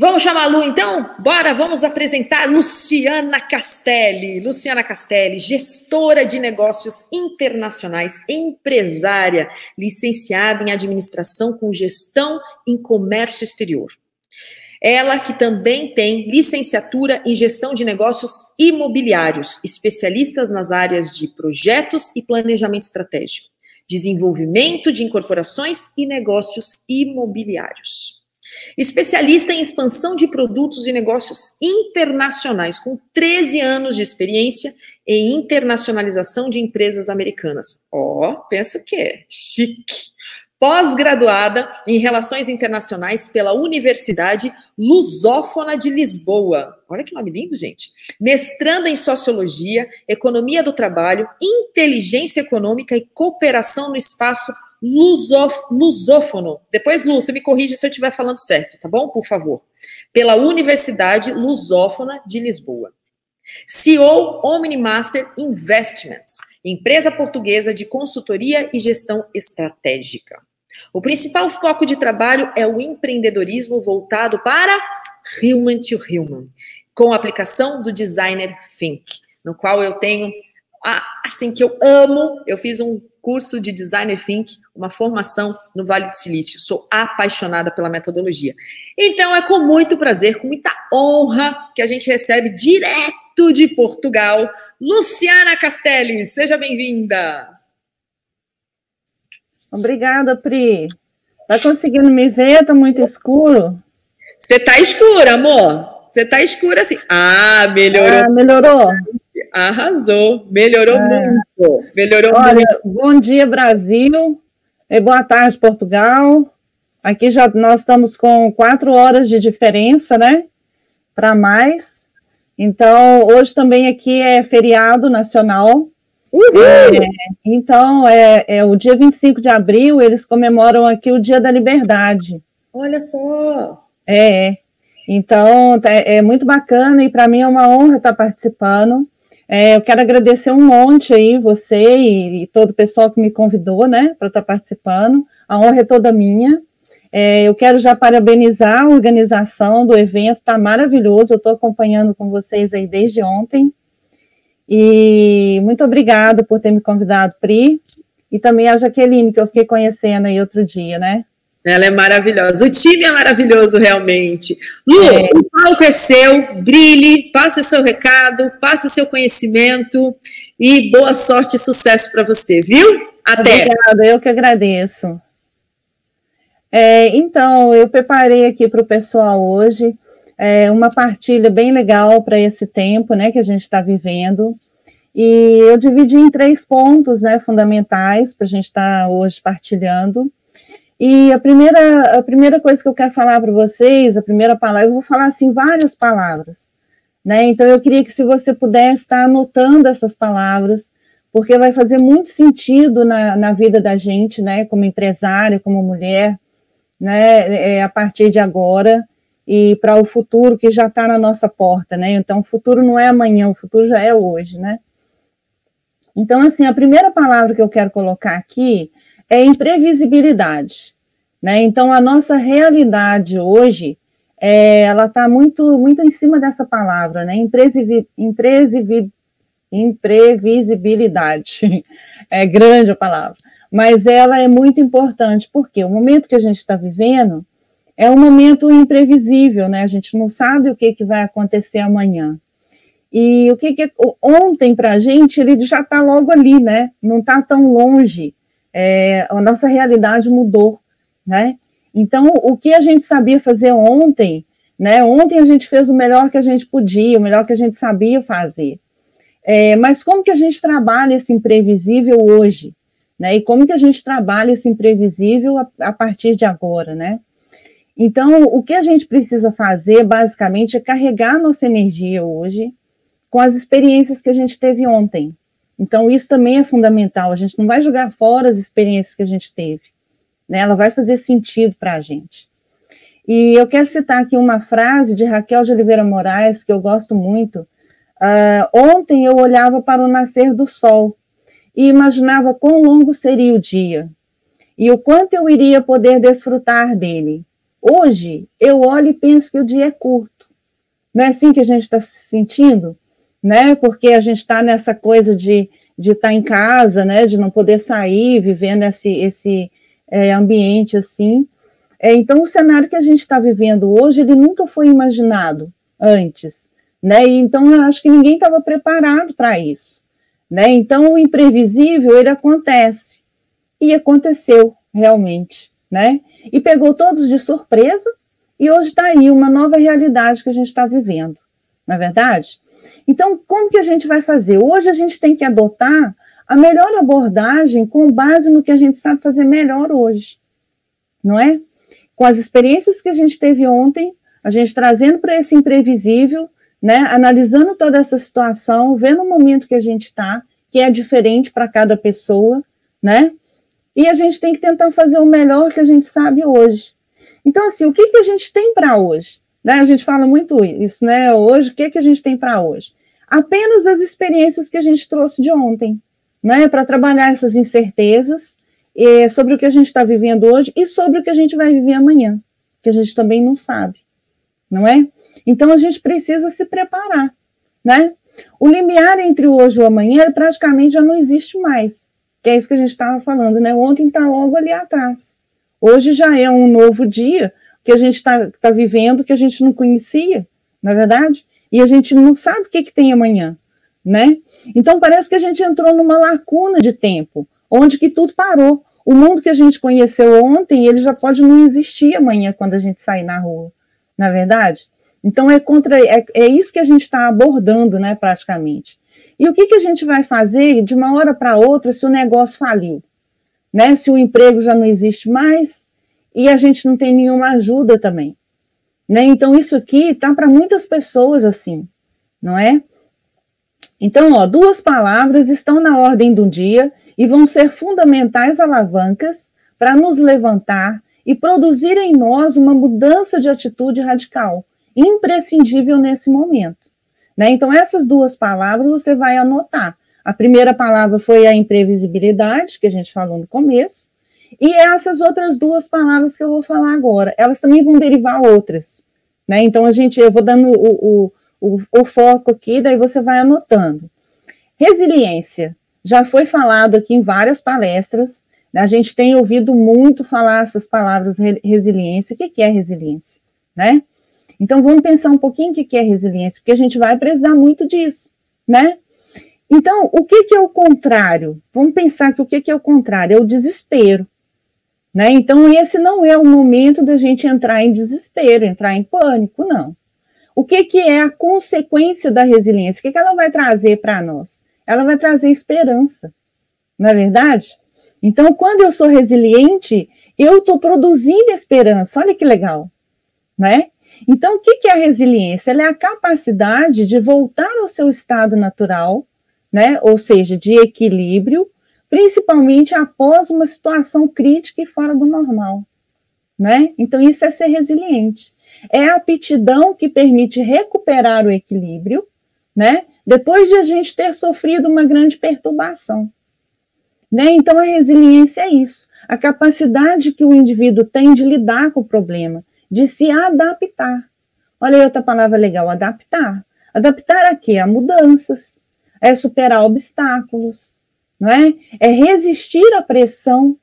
Vamos chamar a Lu, então? Bora, vamos apresentar Luciana Castelli. Luciana Castelli, gestora de negócios internacionais, empresária, licenciada em administração com gestão em comércio exterior. Ela que também tem licenciatura em gestão de negócios imobiliários, especialistas nas áreas de projetos e planejamento estratégico, desenvolvimento de incorporações e negócios imobiliários. Especialista em expansão de produtos e negócios internacionais, com 13 anos de experiência em internacionalização de empresas americanas. Ó, oh, pensa que é chique. Pós-graduada em Relações Internacionais pela Universidade Lusófona de Lisboa. Olha que nome lindo, gente. Mestranda em Sociologia, Economia do Trabalho, Inteligência Econômica e Cooperação no Espaço lusof, lusófono. Depois, Lu, você me corrige se eu estiver falando certo, tá bom? Por favor. Pela Universidade Lusófona de Lisboa. CEO Omnimaster Investments, empresa portuguesa de consultoria e gestão estratégica. O principal foco de trabalho é o empreendedorismo voltado para human to human, com a aplicação do designer Think, no qual eu tenho assim que eu amo, eu fiz um curso de Design Think, uma formação no Vale do Silício. Sou apaixonada pela metodologia. Então é com muito prazer, com muita honra que a gente recebe direto de Portugal, Luciana Castelli. Seja bem-vinda. Obrigada, Pri. Tá conseguindo me ver? Tá muito escuro? Você tá escura, amor. Você tá escura assim. Ah, melhorou. Ah, melhorou. Arrasou, melhorou é. muito. Melhorou Olha, muito. Bom dia, Brasil. E boa tarde, Portugal. Aqui já nós estamos com quatro horas de diferença, né? Para mais. Então, hoje também aqui é feriado nacional. É, então, é, é o dia 25 de abril, eles comemoram aqui o Dia da Liberdade. Olha só! É, então é, é muito bacana e para mim é uma honra estar participando. É, eu quero agradecer um monte aí, você e, e todo o pessoal que me convidou, né, para estar participando. A honra é toda minha. É, eu quero já parabenizar a organização do evento, está maravilhoso. Eu estou acompanhando com vocês aí desde ontem. E muito obrigada por ter me convidado, Pri. E também a Jaqueline, que eu fiquei conhecendo aí outro dia, né? Ela é maravilhosa. O time é maravilhoso, realmente. Lu, é. o palco é seu, brilhe, passe seu recado, passe seu conhecimento e boa sorte e sucesso para você, viu? Até. Obrigada, eu que agradeço. É, então, eu preparei aqui para o pessoal hoje é, uma partilha bem legal para esse tempo né, que a gente está vivendo. E eu dividi em três pontos né, fundamentais para a gente estar tá hoje partilhando. E a primeira, a primeira coisa que eu quero falar para vocês, a primeira palavra, eu vou falar assim várias palavras, né? Então eu queria que se você pudesse estar anotando essas palavras, porque vai fazer muito sentido na, na vida da gente, né? Como empresária, como mulher, né? É, a partir de agora e para o futuro que já está na nossa porta, né? Então o futuro não é amanhã, o futuro já é hoje, né? Então assim, a primeira palavra que eu quero colocar aqui é imprevisibilidade. Né? Então, a nossa realidade hoje, é, ela está muito, muito em cima dessa palavra, né? imprevisibilidade. É grande a palavra. Mas ela é muito importante, porque o momento que a gente está vivendo é um momento imprevisível, né? A gente não sabe o que, que vai acontecer amanhã. E o que, que ontem para a gente ele já está logo ali, né? Não está tão longe é, a nossa realidade mudou, né? Então, o que a gente sabia fazer ontem, né? Ontem a gente fez o melhor que a gente podia, o melhor que a gente sabia fazer. É, mas como que a gente trabalha esse imprevisível hoje? Né? E como que a gente trabalha esse imprevisível a, a partir de agora, né? Então, o que a gente precisa fazer, basicamente, é carregar nossa energia hoje com as experiências que a gente teve ontem, então, isso também é fundamental. A gente não vai jogar fora as experiências que a gente teve. Né? Ela vai fazer sentido para a gente. E eu quero citar aqui uma frase de Raquel de Oliveira Moraes, que eu gosto muito. Uh, ontem eu olhava para o nascer do sol e imaginava quão longo seria o dia e o quanto eu iria poder desfrutar dele. Hoje, eu olho e penso que o dia é curto. Não é assim que a gente está se sentindo? Né? Porque a gente está nessa coisa de de estar tá em casa, né, de não poder sair, vivendo esse, esse é, ambiente assim. É, então, o cenário que a gente está vivendo hoje, ele nunca foi imaginado antes, né? E, então, eu acho que ninguém estava preparado para isso, né? Então, o imprevisível ele acontece e aconteceu realmente, né? E pegou todos de surpresa e hoje está aí uma nova realidade que a gente está vivendo, não é verdade? Então, como que a gente vai fazer? Hoje a gente tem que adotar a melhor abordagem com base no que a gente sabe fazer melhor hoje, não é? Com as experiências que a gente teve ontem, a gente trazendo para esse imprevisível, né? Analisando toda essa situação, vendo o momento que a gente está, que é diferente para cada pessoa, né? E a gente tem que tentar fazer o melhor que a gente sabe hoje. Então, assim, o que, que a gente tem para hoje? Né? A gente fala muito isso, né? Hoje, o que, que a gente tem para hoje? Apenas as experiências que a gente trouxe de ontem, né? Para trabalhar essas incertezas sobre o que a gente está vivendo hoje e sobre o que a gente vai viver amanhã, que a gente também não sabe, não é? Então a gente precisa se preparar, né? O limiar entre o hoje e o amanhã praticamente já não existe mais, que é isso que a gente estava falando, né? Ontem está logo ali atrás. Hoje já é um novo dia, que a gente está tá vivendo que a gente não conhecia, na é verdade? E a gente não sabe o que, que tem amanhã, né? Então parece que a gente entrou numa lacuna de tempo, onde que tudo parou. O mundo que a gente conheceu ontem, ele já pode não existir amanhã quando a gente sair na rua, na é verdade? Então é contra é, é isso que a gente está abordando, né, praticamente. E o que, que a gente vai fazer de uma hora para outra se o negócio faliu? Né? Se o emprego já não existe mais, e a gente não tem nenhuma ajuda também. Né? Então, isso aqui tá para muitas pessoas assim, não é? Então, ó, duas palavras estão na ordem do dia e vão ser fundamentais alavancas para nos levantar e produzir em nós uma mudança de atitude radical, imprescindível nesse momento. Né? Então, essas duas palavras você vai anotar. A primeira palavra foi a imprevisibilidade, que a gente falou no começo, e essas outras duas palavras que eu vou falar agora, elas também vão derivar outras, né? Então a gente, eu vou dando o, o, o, o foco aqui, daí você vai anotando. Resiliência, já foi falado aqui em várias palestras, né? a gente tem ouvido muito falar essas palavras resiliência. O que, que é resiliência, né? Então vamos pensar um pouquinho o que, que é resiliência, porque a gente vai precisar muito disso, né? Então, o que, que é o contrário? Vamos pensar que o que, que é o contrário? É o desespero. Né? Então, esse não é o momento da gente entrar em desespero, entrar em pânico, não. O que, que é a consequência da resiliência? O que, que ela vai trazer para nós? Ela vai trazer esperança, não é verdade? Então, quando eu sou resiliente, eu estou produzindo esperança. Olha que legal, né? Então, o que, que é a resiliência? Ela é a capacidade de voltar ao seu estado natural, né? Ou seja, de equilíbrio, principalmente após uma situação crítica e fora do normal, né? Então isso é ser resiliente. É a aptidão que permite recuperar o equilíbrio, né? Depois de a gente ter sofrido uma grande perturbação. Né? Então a resiliência é isso, a capacidade que o indivíduo tem de lidar com o problema, de se adaptar. Olha aí outra palavra legal, adaptar. Adaptar a quê? A mudanças, é superar obstáculos, não é? É resistir à pressão.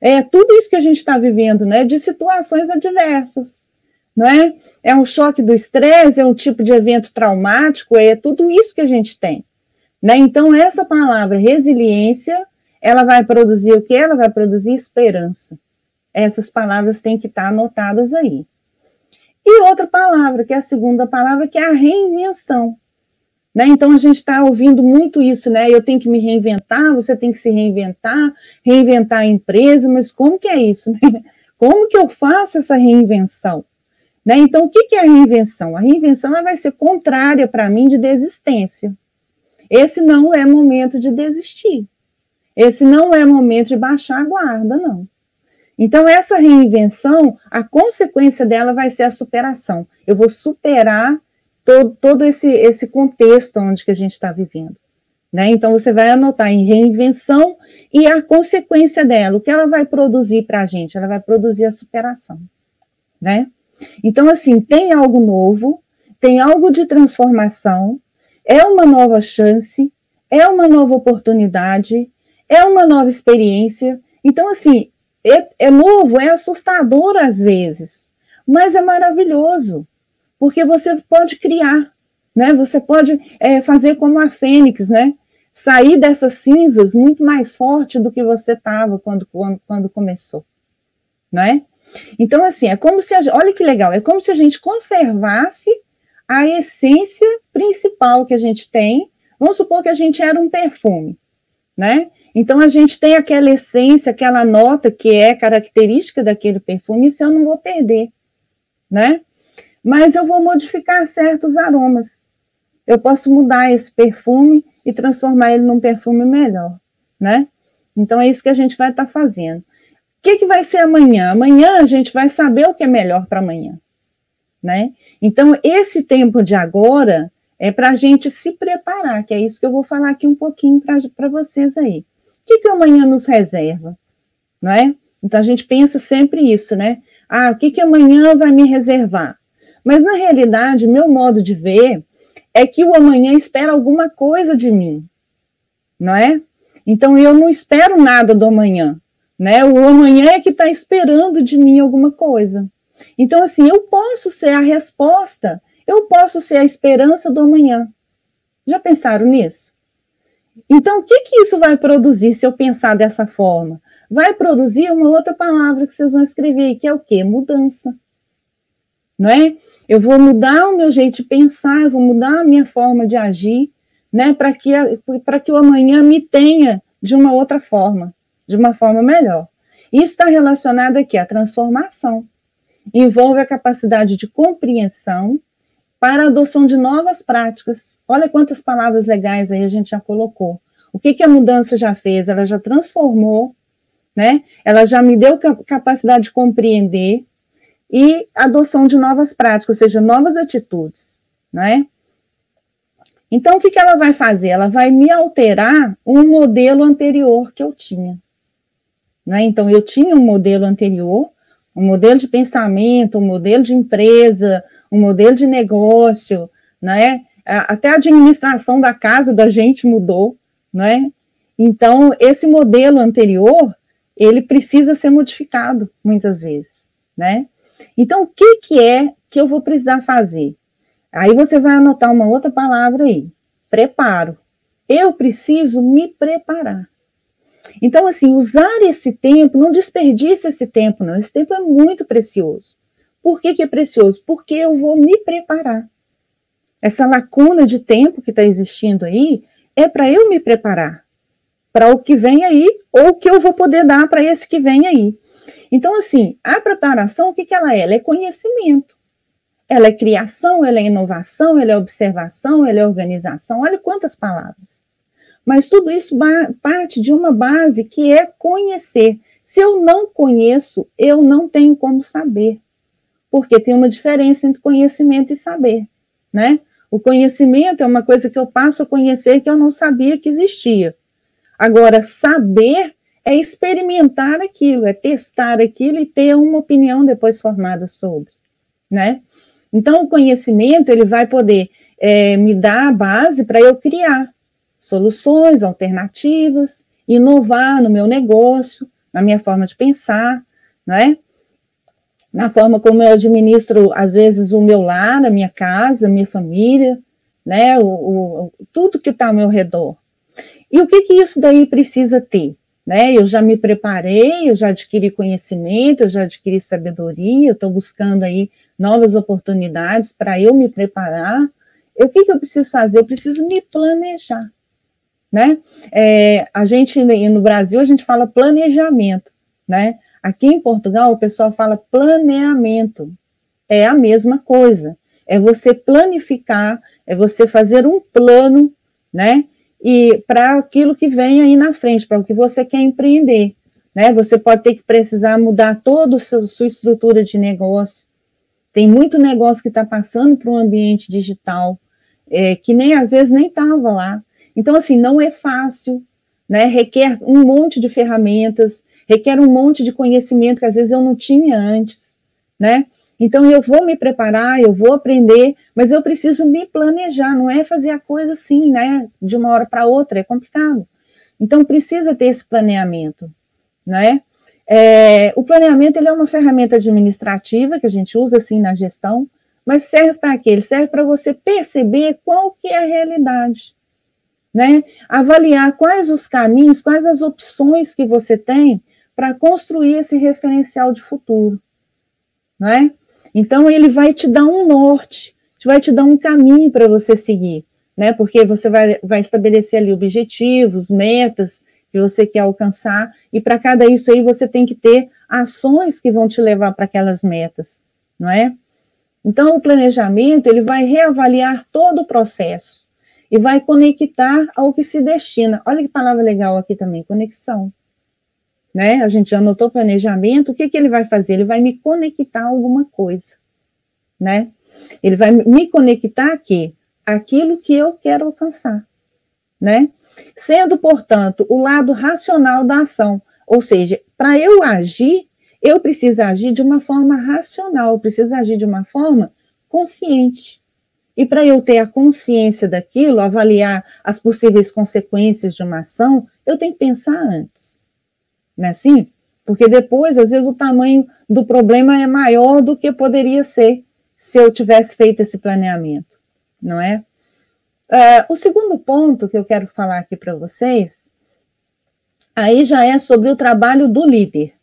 É tudo isso que a gente está vivendo, né? De situações adversas, não é? É um choque do estresse, é um tipo de evento traumático, é tudo isso que a gente tem, né? Então essa palavra resiliência, ela vai produzir o que? Ela vai produzir esperança. Essas palavras têm que estar anotadas aí. E outra palavra, que é a segunda palavra, que é a reinvenção. Né? Então a gente está ouvindo muito isso, né? Eu tenho que me reinventar, você tem que se reinventar, reinventar a empresa, mas como que é isso? Né? Como que eu faço essa reinvenção? Né? Então, o que, que é a reinvenção? A reinvenção ela vai ser contrária para mim de desistência. Esse não é momento de desistir. Esse não é momento de baixar a guarda, não. Então, essa reinvenção, a consequência dela vai ser a superação. Eu vou superar todo, todo esse, esse contexto onde que a gente está vivendo. Né? Então, você vai anotar em reinvenção e a consequência dela, o que ela vai produzir para a gente? Ela vai produzir a superação. né? Então, assim, tem algo novo, tem algo de transformação, é uma nova chance, é uma nova oportunidade, é uma nova experiência. Então, assim, é, é novo, é assustador às vezes, mas é maravilhoso, porque você pode criar, né? Você pode é, fazer como a Fênix, né? Sair dessas cinzas muito mais forte do que você estava quando, quando, quando começou, né? Então, assim, é como se a, olha que legal, é como se a gente conservasse a essência principal que a gente tem. Vamos supor que a gente era um perfume, né? Então a gente tem aquela essência, aquela nota que é característica daquele perfume, isso eu não vou perder, né? Mas eu vou modificar certos aromas. Eu posso mudar esse perfume e transformar ele num perfume melhor, né? Então é isso que a gente vai estar tá fazendo. O que, que vai ser amanhã? Amanhã a gente vai saber o que é melhor para amanhã, né? Então esse tempo de agora é para a gente se preparar, que é isso que eu vou falar aqui um pouquinho para vocês aí. O que, que amanhã nos reserva? Não é? Então a gente pensa sempre isso, né? Ah, o que, que amanhã vai me reservar? Mas na realidade, meu modo de ver é que o amanhã espera alguma coisa de mim, não é? Então eu não espero nada do amanhã, né? O amanhã é que está esperando de mim alguma coisa. Então, assim, eu posso ser a resposta, eu posso ser a esperança do amanhã. Já pensaram nisso? Então, o que, que isso vai produzir se eu pensar dessa forma? Vai produzir uma outra palavra que vocês vão escrever, que é o quê? Mudança. Não é? Eu vou mudar o meu jeito de pensar, eu vou mudar a minha forma de agir, né? Para que, para que o amanhã me tenha de uma outra forma, de uma forma melhor. Isso está relacionado aqui à transformação. Envolve a capacidade de compreensão para a adoção de novas práticas. Olha quantas palavras legais aí a gente já colocou. O que, que a mudança já fez? Ela já transformou, né? Ela já me deu capacidade de compreender e adoção de novas práticas, ou seja, novas atitudes, né? Então, o que, que ela vai fazer? Ela vai me alterar um modelo anterior que eu tinha. Né? Então, eu tinha um modelo anterior, um modelo de pensamento, um modelo de empresa, um modelo de negócio, né? Até a administração da casa da gente mudou, né? Então, esse modelo anterior, ele precisa ser modificado muitas vezes, né? Então, o que, que é que eu vou precisar fazer? Aí você vai anotar uma outra palavra aí, preparo. Eu preciso me preparar. Então, assim, usar esse tempo, não desperdice esse tempo, não. Esse tempo é muito precioso. Por que, que é precioso? Porque eu vou me preparar. Essa lacuna de tempo que está existindo aí é para eu me preparar para o que vem aí ou o que eu vou poder dar para esse que vem aí. Então, assim, a preparação, o que, que ela é? Ela é conhecimento. Ela é criação, ela é inovação, ela é observação, ela é organização. Olha quantas palavras. Mas tudo isso parte de uma base que é conhecer. Se eu não conheço, eu não tenho como saber porque tem uma diferença entre conhecimento e saber, né? O conhecimento é uma coisa que eu passo a conhecer que eu não sabia que existia. Agora, saber é experimentar aquilo, é testar aquilo e ter uma opinião depois formada sobre, né? Então, o conhecimento ele vai poder é, me dar a base para eu criar soluções alternativas, inovar no meu negócio, na minha forma de pensar, né? na forma como eu administro, às vezes, o meu lar, a minha casa, a minha família, né, o, o tudo que está ao meu redor. E o que, que isso daí precisa ter? Né? Eu já me preparei, eu já adquiri conhecimento, eu já adquiri sabedoria, eu estou buscando aí novas oportunidades para eu me preparar. O que, que eu preciso fazer? Eu preciso me planejar. Né? É, a gente, no Brasil, a gente fala planejamento, né? Aqui em Portugal, o pessoal fala planeamento. É a mesma coisa. É você planificar, é você fazer um plano, né? E para aquilo que vem aí na frente, para o que você quer empreender. Né? Você pode ter que precisar mudar toda a sua estrutura de negócio. Tem muito negócio que está passando para um ambiente digital, é, que nem às vezes nem estava lá. Então, assim, não é fácil, né? Requer um monte de ferramentas, requer um monte de conhecimento que às vezes eu não tinha antes, né? Então eu vou me preparar, eu vou aprender, mas eu preciso me planejar, não é fazer a coisa assim, né, de uma hora para outra, é complicado. Então precisa ter esse planeamento, né? É, o planeamento ele é uma ferramenta administrativa que a gente usa assim na gestão, mas serve para quê? Ele serve para você perceber qual que é a realidade, né? Avaliar quais os caminhos, quais as opções que você tem para construir esse referencial de futuro, né? Então ele vai te dar um norte, vai te dar um caminho para você seguir, né? Porque você vai, vai estabelecer ali objetivos, metas que você quer alcançar, e para cada isso aí você tem que ter ações que vão te levar para aquelas metas, não é? Então o planejamento ele vai reavaliar todo o processo e vai conectar ao que se destina. Olha que palavra legal aqui também, conexão né? A gente já anotou planejamento, o que, que ele vai fazer? Ele vai me conectar a alguma coisa, né? Ele vai me conectar aqui, aquilo que eu quero alcançar, né? Sendo, portanto, o lado racional da ação, ou seja, para eu agir, eu preciso agir de uma forma racional, eu preciso agir de uma forma consciente. E para eu ter a consciência daquilo, avaliar as possíveis consequências de uma ação, eu tenho que pensar antes não é assim? Porque depois, às vezes, o tamanho do problema é maior do que poderia ser se eu tivesse feito esse planeamento, não é? Uh, o segundo ponto que eu quero falar aqui para vocês, aí já é sobre o trabalho do líder,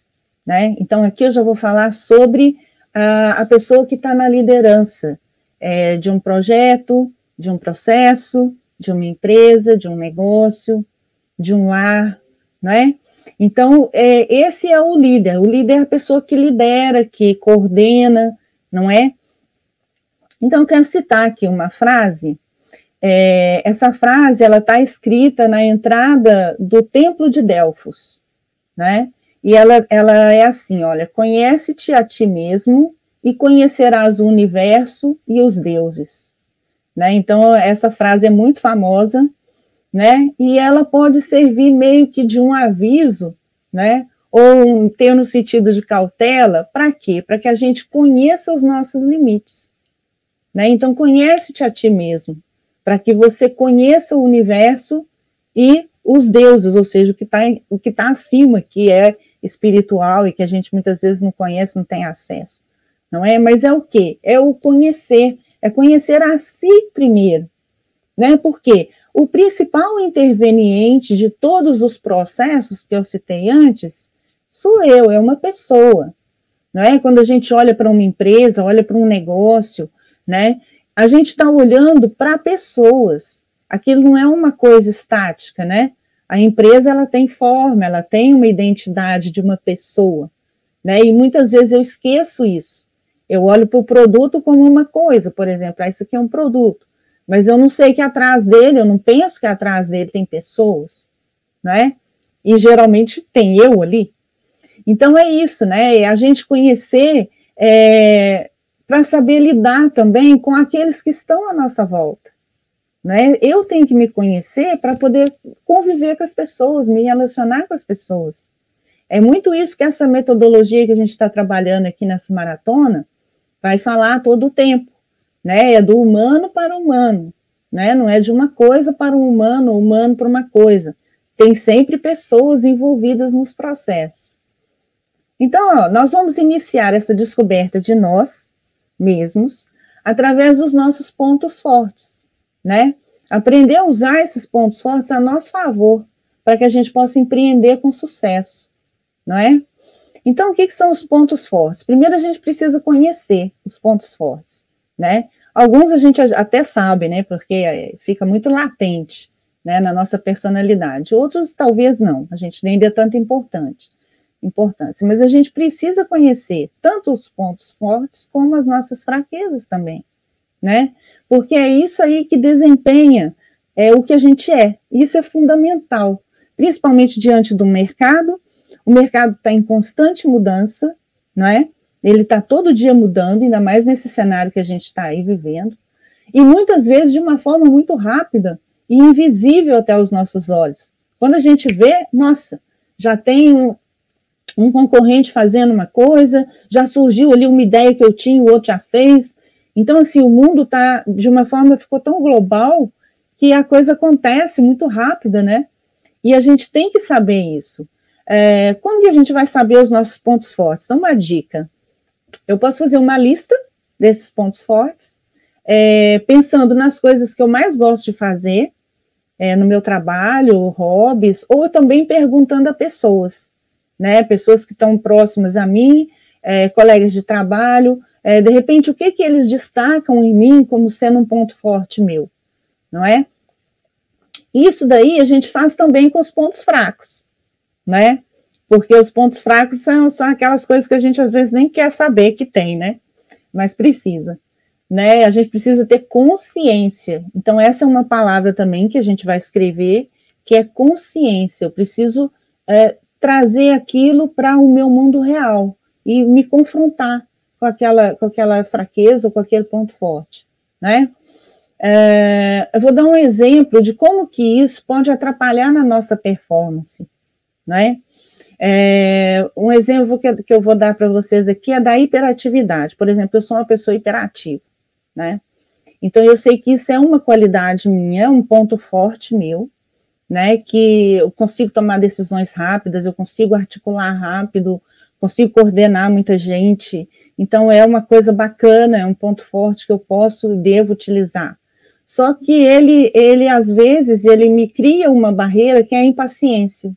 né? Então, aqui eu já vou falar sobre uh, a pessoa que está na liderança é, de um projeto, de um processo, de uma empresa, de um negócio, de um lar, não é? Então, é, esse é o líder. O líder é a pessoa que lidera, que coordena, não é? Então, eu quero citar aqui uma frase. É, essa frase ela está escrita na entrada do Templo de Delfos, né? E ela, ela é assim: olha, conhece-te a ti mesmo e conhecerás o universo e os deuses. Né? Então, essa frase é muito famosa, né? E ela pode servir meio que de um aviso, né? Ou um, ter no sentido de cautela, para quê? Para que a gente conheça os nossos limites, né? Então conhece-te a ti mesmo, para que você conheça o universo e os deuses, ou seja, o que está tá acima, que é espiritual e que a gente muitas vezes não conhece, não tem acesso, não é? Mas é o quê? É o conhecer, é conhecer a si primeiro, né? Porque o principal interveniente de todos os processos que eu citei antes sou eu, é uma pessoa. Não é? Quando a gente olha para uma empresa, olha para um negócio, né? A gente está olhando para pessoas. Aquilo não é uma coisa estática, né? A empresa ela tem forma, ela tem uma identidade de uma pessoa, né? E muitas vezes eu esqueço isso. Eu olho para o produto como uma coisa, por exemplo, ah, isso aqui é um produto mas eu não sei que atrás dele, eu não penso que atrás dele tem pessoas, né? E geralmente tem eu ali. Então é isso, né? É a gente conhecer é, para saber lidar também com aqueles que estão à nossa volta. Né? Eu tenho que me conhecer para poder conviver com as pessoas, me relacionar com as pessoas. É muito isso que essa metodologia que a gente está trabalhando aqui nessa maratona vai falar todo o tempo né? É do humano para o humano, né? Não é de uma coisa para um humano, humano para uma coisa. Tem sempre pessoas envolvidas nos processos. Então, ó, nós vamos iniciar essa descoberta de nós mesmos através dos nossos pontos fortes, né? Aprender a usar esses pontos fortes a nosso favor, para que a gente possa empreender com sucesso, não é? Então, o que, que são os pontos fortes? Primeiro, a gente precisa conhecer os pontos fortes né? Alguns a gente até sabe, né? Porque é, fica muito latente, né? Na nossa personalidade. Outros talvez não. A gente nem dê tanta importante, importância. Mas a gente precisa conhecer tanto os pontos fortes como as nossas fraquezas também, né? Porque é isso aí que desempenha é o que a gente é. Isso é fundamental, principalmente diante do mercado. O mercado está em constante mudança, não é? Ele está todo dia mudando, ainda mais nesse cenário que a gente está aí vivendo, e muitas vezes de uma forma muito rápida e invisível até os nossos olhos. Quando a gente vê, nossa, já tem um, um concorrente fazendo uma coisa, já surgiu ali uma ideia que eu tinha, o outro já fez. Então, assim, o mundo está, de uma forma, ficou tão global que a coisa acontece muito rápida, né? E a gente tem que saber isso. É, como que a gente vai saber os nossos pontos fortes? Então, uma dica. Eu posso fazer uma lista desses pontos fortes, é, pensando nas coisas que eu mais gosto de fazer é, no meu trabalho, hobbies, ou também perguntando a pessoas né? Pessoas que estão próximas a mim, é, colegas de trabalho, é, de repente, o que, que eles destacam em mim como sendo um ponto forte meu, não é? Isso daí a gente faz também com os pontos fracos, né? Porque os pontos fracos são, são aquelas coisas que a gente às vezes nem quer saber que tem, né? Mas precisa, né? A gente precisa ter consciência. Então, essa é uma palavra também que a gente vai escrever, que é consciência. Eu preciso é, trazer aquilo para o meu mundo real e me confrontar com aquela, com aquela fraqueza ou com aquele ponto forte, né? É, eu vou dar um exemplo de como que isso pode atrapalhar na nossa performance, né? É, um exemplo que, que eu vou dar para vocês aqui é da hiperatividade. Por exemplo, eu sou uma pessoa hiperativa, né? Então eu sei que isso é uma qualidade minha, um ponto forte meu, né? Que eu consigo tomar decisões rápidas, eu consigo articular rápido, consigo coordenar muita gente. Então é uma coisa bacana, é um ponto forte que eu posso e devo utilizar. Só que ele, ele às vezes, ele me cria uma barreira que é a impaciência,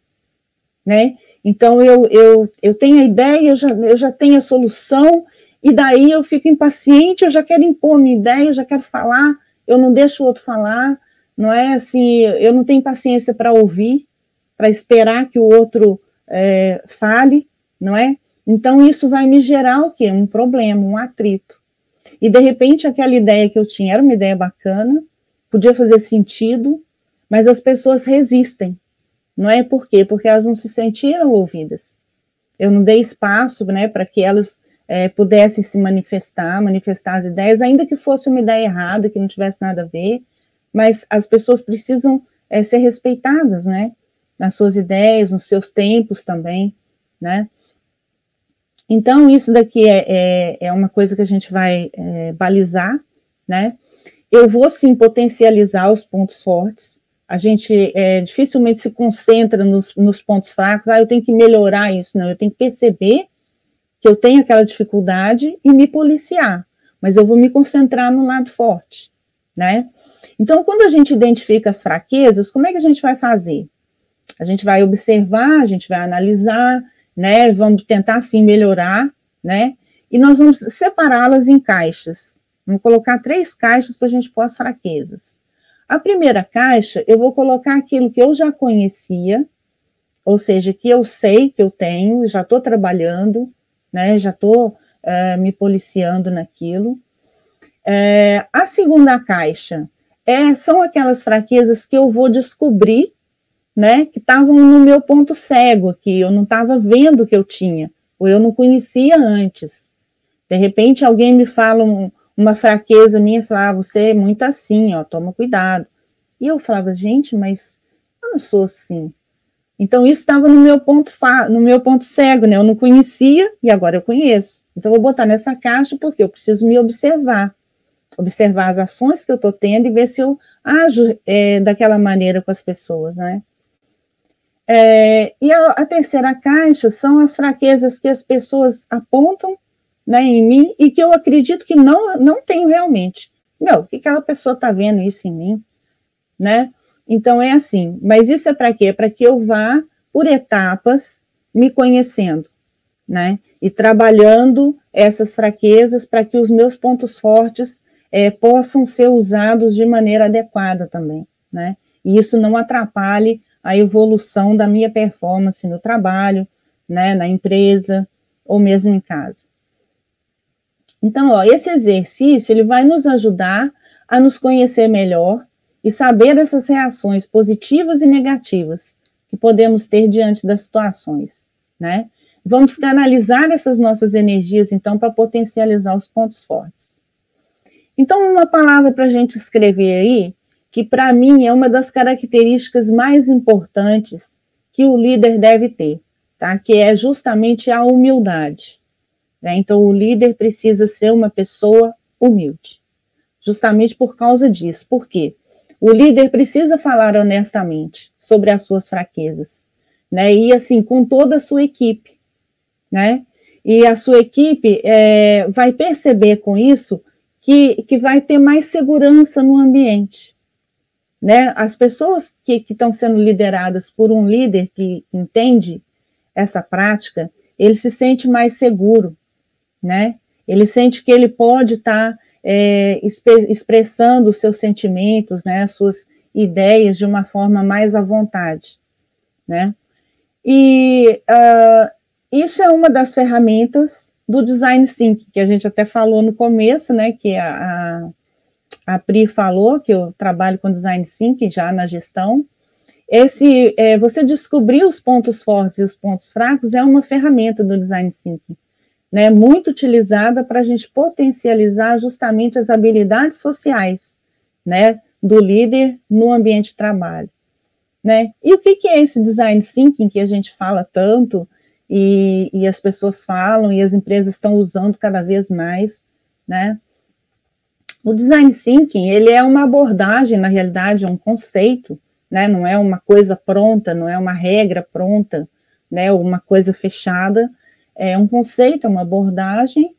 né? Então eu, eu, eu tenho a ideia, eu já, eu já tenho a solução, e daí eu fico impaciente, eu já quero impor minha ideia, eu já quero falar, eu não deixo o outro falar, não é assim, eu não tenho paciência para ouvir, para esperar que o outro é, fale, não é? Então isso vai me gerar o quê? Um problema, um atrito. E de repente aquela ideia que eu tinha era uma ideia bacana, podia fazer sentido, mas as pessoas resistem. Não é por quê? Porque elas não se sentiram ouvidas. Eu não dei espaço né, para que elas é, pudessem se manifestar, manifestar as ideias, ainda que fosse uma ideia errada, que não tivesse nada a ver, mas as pessoas precisam é, ser respeitadas, né? Nas suas ideias, nos seus tempos também, né? Então, isso daqui é, é, é uma coisa que a gente vai é, balizar, né? Eu vou sim potencializar os pontos fortes. A gente é, dificilmente se concentra nos, nos pontos fracos. Ah, eu tenho que melhorar isso. Não, eu tenho que perceber que eu tenho aquela dificuldade e me policiar. Mas eu vou me concentrar no lado forte, né? Então, quando a gente identifica as fraquezas, como é que a gente vai fazer? A gente vai observar, a gente vai analisar, né? Vamos tentar sim melhorar, né? E nós vamos separá-las em caixas. Vamos colocar três caixas para a gente pôr as fraquezas. A primeira caixa, eu vou colocar aquilo que eu já conhecia, ou seja, que eu sei que eu tenho, já estou trabalhando, né? Já estou eh, me policiando naquilo. É, a segunda caixa é, são aquelas fraquezas que eu vou descobrir, né, que estavam no meu ponto cego aqui, eu não estava vendo que eu tinha, ou eu não conhecia antes. De repente, alguém me fala um, uma fraqueza minha, fala, ah, você é muito assim, ó, toma cuidado. E eu falava, gente, mas eu não sou assim. Então, isso estava no meu ponto no meu ponto cego, né? Eu não conhecia e agora eu conheço. Então, eu vou botar nessa caixa porque eu preciso me observar observar as ações que eu estou tendo e ver se eu ajo é, daquela maneira com as pessoas, né? É, e a, a, terceira caixa são as fraquezas que as pessoas apontam né, em mim e que eu acredito que não, não tenho realmente. Meu, o que aquela pessoa está vendo isso em mim, né? Então é assim, mas isso é para quê? É para que eu vá por etapas me conhecendo, né? E trabalhando essas fraquezas para que os meus pontos fortes é, possam ser usados de maneira adequada também, né? E isso não atrapalhe a evolução da minha performance no trabalho, né, na empresa ou mesmo em casa. Então, ó, esse exercício ele vai nos ajudar a nos conhecer melhor e saber essas reações positivas e negativas que podemos ter diante das situações, né? Vamos canalizar essas nossas energias então para potencializar os pontos fortes. Então, uma palavra para a gente escrever aí, que para mim é uma das características mais importantes que o líder deve ter: tá? Que é justamente a humildade. Né? Então, o líder precisa ser uma pessoa humilde, justamente por causa disso. Por quê? O líder precisa falar honestamente sobre as suas fraquezas, né? E assim, com toda a sua equipe, né? E a sua equipe é, vai perceber com isso que, que vai ter mais segurança no ambiente. Né? As pessoas que estão sendo lideradas por um líder que entende essa prática, ele se sente mais seguro, né? Ele sente que ele pode estar tá, é, expressando os seus sentimentos, né, as suas ideias de uma forma mais à vontade, né? E uh, isso é uma das ferramentas do design thinking que a gente até falou no começo, né? Que a, a, a Pri falou que eu trabalho com design thinking já na gestão. Esse, é, você descobrir os pontos fortes e os pontos fracos é uma ferramenta do design thinking né, muito utilizada para a gente potencializar justamente as habilidades sociais, né, do líder no ambiente de trabalho, né? E o que, que é esse design thinking que a gente fala tanto e, e as pessoas falam e as empresas estão usando cada vez mais, né? O design thinking ele é uma abordagem, na realidade, é um conceito, né? Não é uma coisa pronta, não é uma regra pronta, né? Uma coisa fechada, é um conceito, é uma abordagem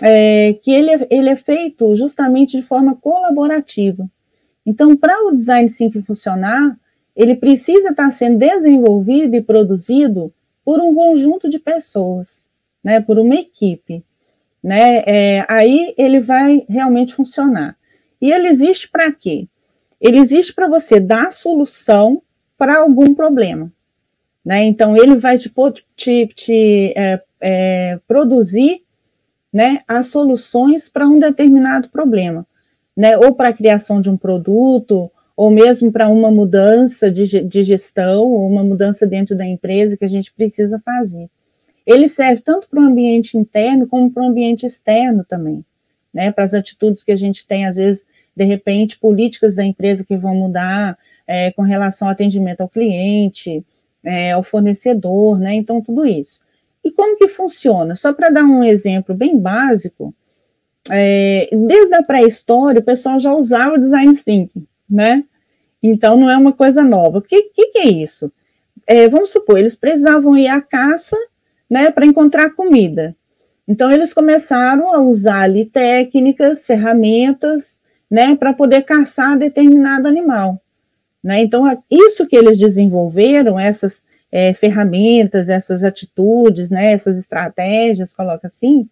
é, que ele, é, ele é feito justamente de forma colaborativa. Então, para o design thinking funcionar, ele precisa estar sendo desenvolvido e produzido por um conjunto de pessoas, né, por uma equipe. Né, é, aí ele vai realmente funcionar. E ele existe para quê? Ele existe para você dar solução para algum problema. Né? Então, ele vai te, te, te é, é, produzir né, as soluções para um determinado problema, né, ou para a criação de um produto, ou mesmo para uma mudança de, de gestão, ou uma mudança dentro da empresa que a gente precisa fazer. Ele serve tanto para o ambiente interno como para o ambiente externo também, né, para as atitudes que a gente tem, às vezes, de repente, políticas da empresa que vão mudar é, com relação ao atendimento ao cliente, é, ao fornecedor, né, então tudo isso. E como que funciona? Só para dar um exemplo bem básico, é, desde a pré-história o pessoal já usava o design thinking, né? Então não é uma coisa nova. O que, que, que é isso? É, vamos supor, eles precisavam ir à caça, né, para encontrar comida. Então eles começaram a usar ali técnicas, ferramentas, né, para poder caçar determinado animal. Né? Então, isso que eles desenvolveram, essas é, ferramentas, essas atitudes, né, essas estratégias, coloca assim,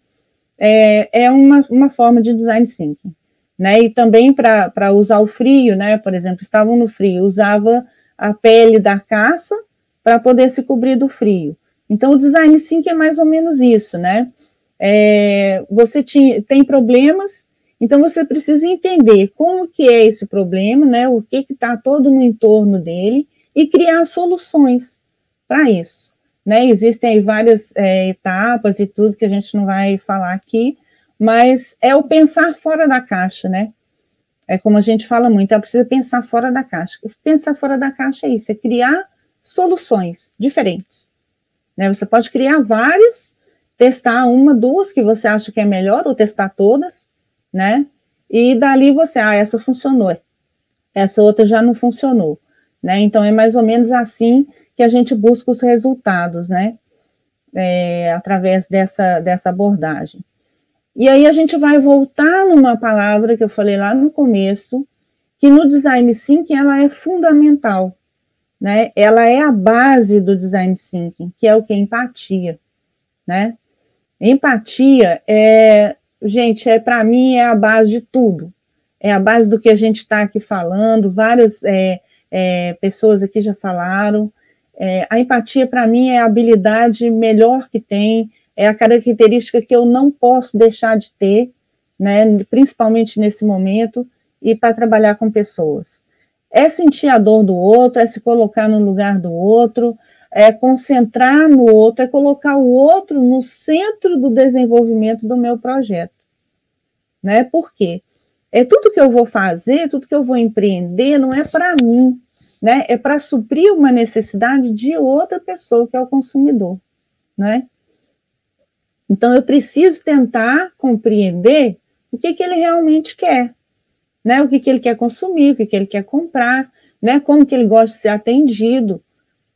é, é uma, uma forma de design thinking. Né? E também para usar o frio, né? Por exemplo, estavam no frio, usava a pele da caça para poder se cobrir do frio. Então, o design thinking é mais ou menos isso, né? É, você tinha, tem problemas, então você precisa entender como que é esse problema, né? O que está todo no entorno dele e criar soluções para isso. Né? Existem aí várias é, etapas e tudo que a gente não vai falar aqui, mas é o pensar fora da caixa, né? É como a gente fala muito, é preciso pensar fora da caixa. Pensar fora da caixa é isso, é criar soluções diferentes. Né? Você pode criar várias, testar uma, duas que você acha que é melhor, ou testar todas, né? E dali você, ah, essa funcionou, essa outra já não funcionou, né? Então é mais ou menos assim que a gente busca os resultados, né? É, através dessa, dessa abordagem. E aí a gente vai voltar numa palavra que eu falei lá no começo, que no design thinking ela é fundamental, né? Ela é a base do design thinking, que é o que empatia, né? Empatia é, gente, é para mim é a base de tudo. É a base do que a gente está aqui falando. Várias é, é, pessoas aqui já falaram. É, a empatia, para mim, é a habilidade melhor que tem, é a característica que eu não posso deixar de ter, né, principalmente nesse momento, e para trabalhar com pessoas. É sentir a dor do outro, é se colocar no lugar do outro, é concentrar no outro, é colocar o outro no centro do desenvolvimento do meu projeto. Né? Por quê? É tudo que eu vou fazer, tudo que eu vou empreender, não é para mim, né? É para suprir uma necessidade de outra pessoa, que é o consumidor. né? Então eu preciso tentar compreender o que, que ele realmente quer, né? O que, que ele quer consumir, o que, que ele quer comprar, né? Como que ele gosta de ser atendido,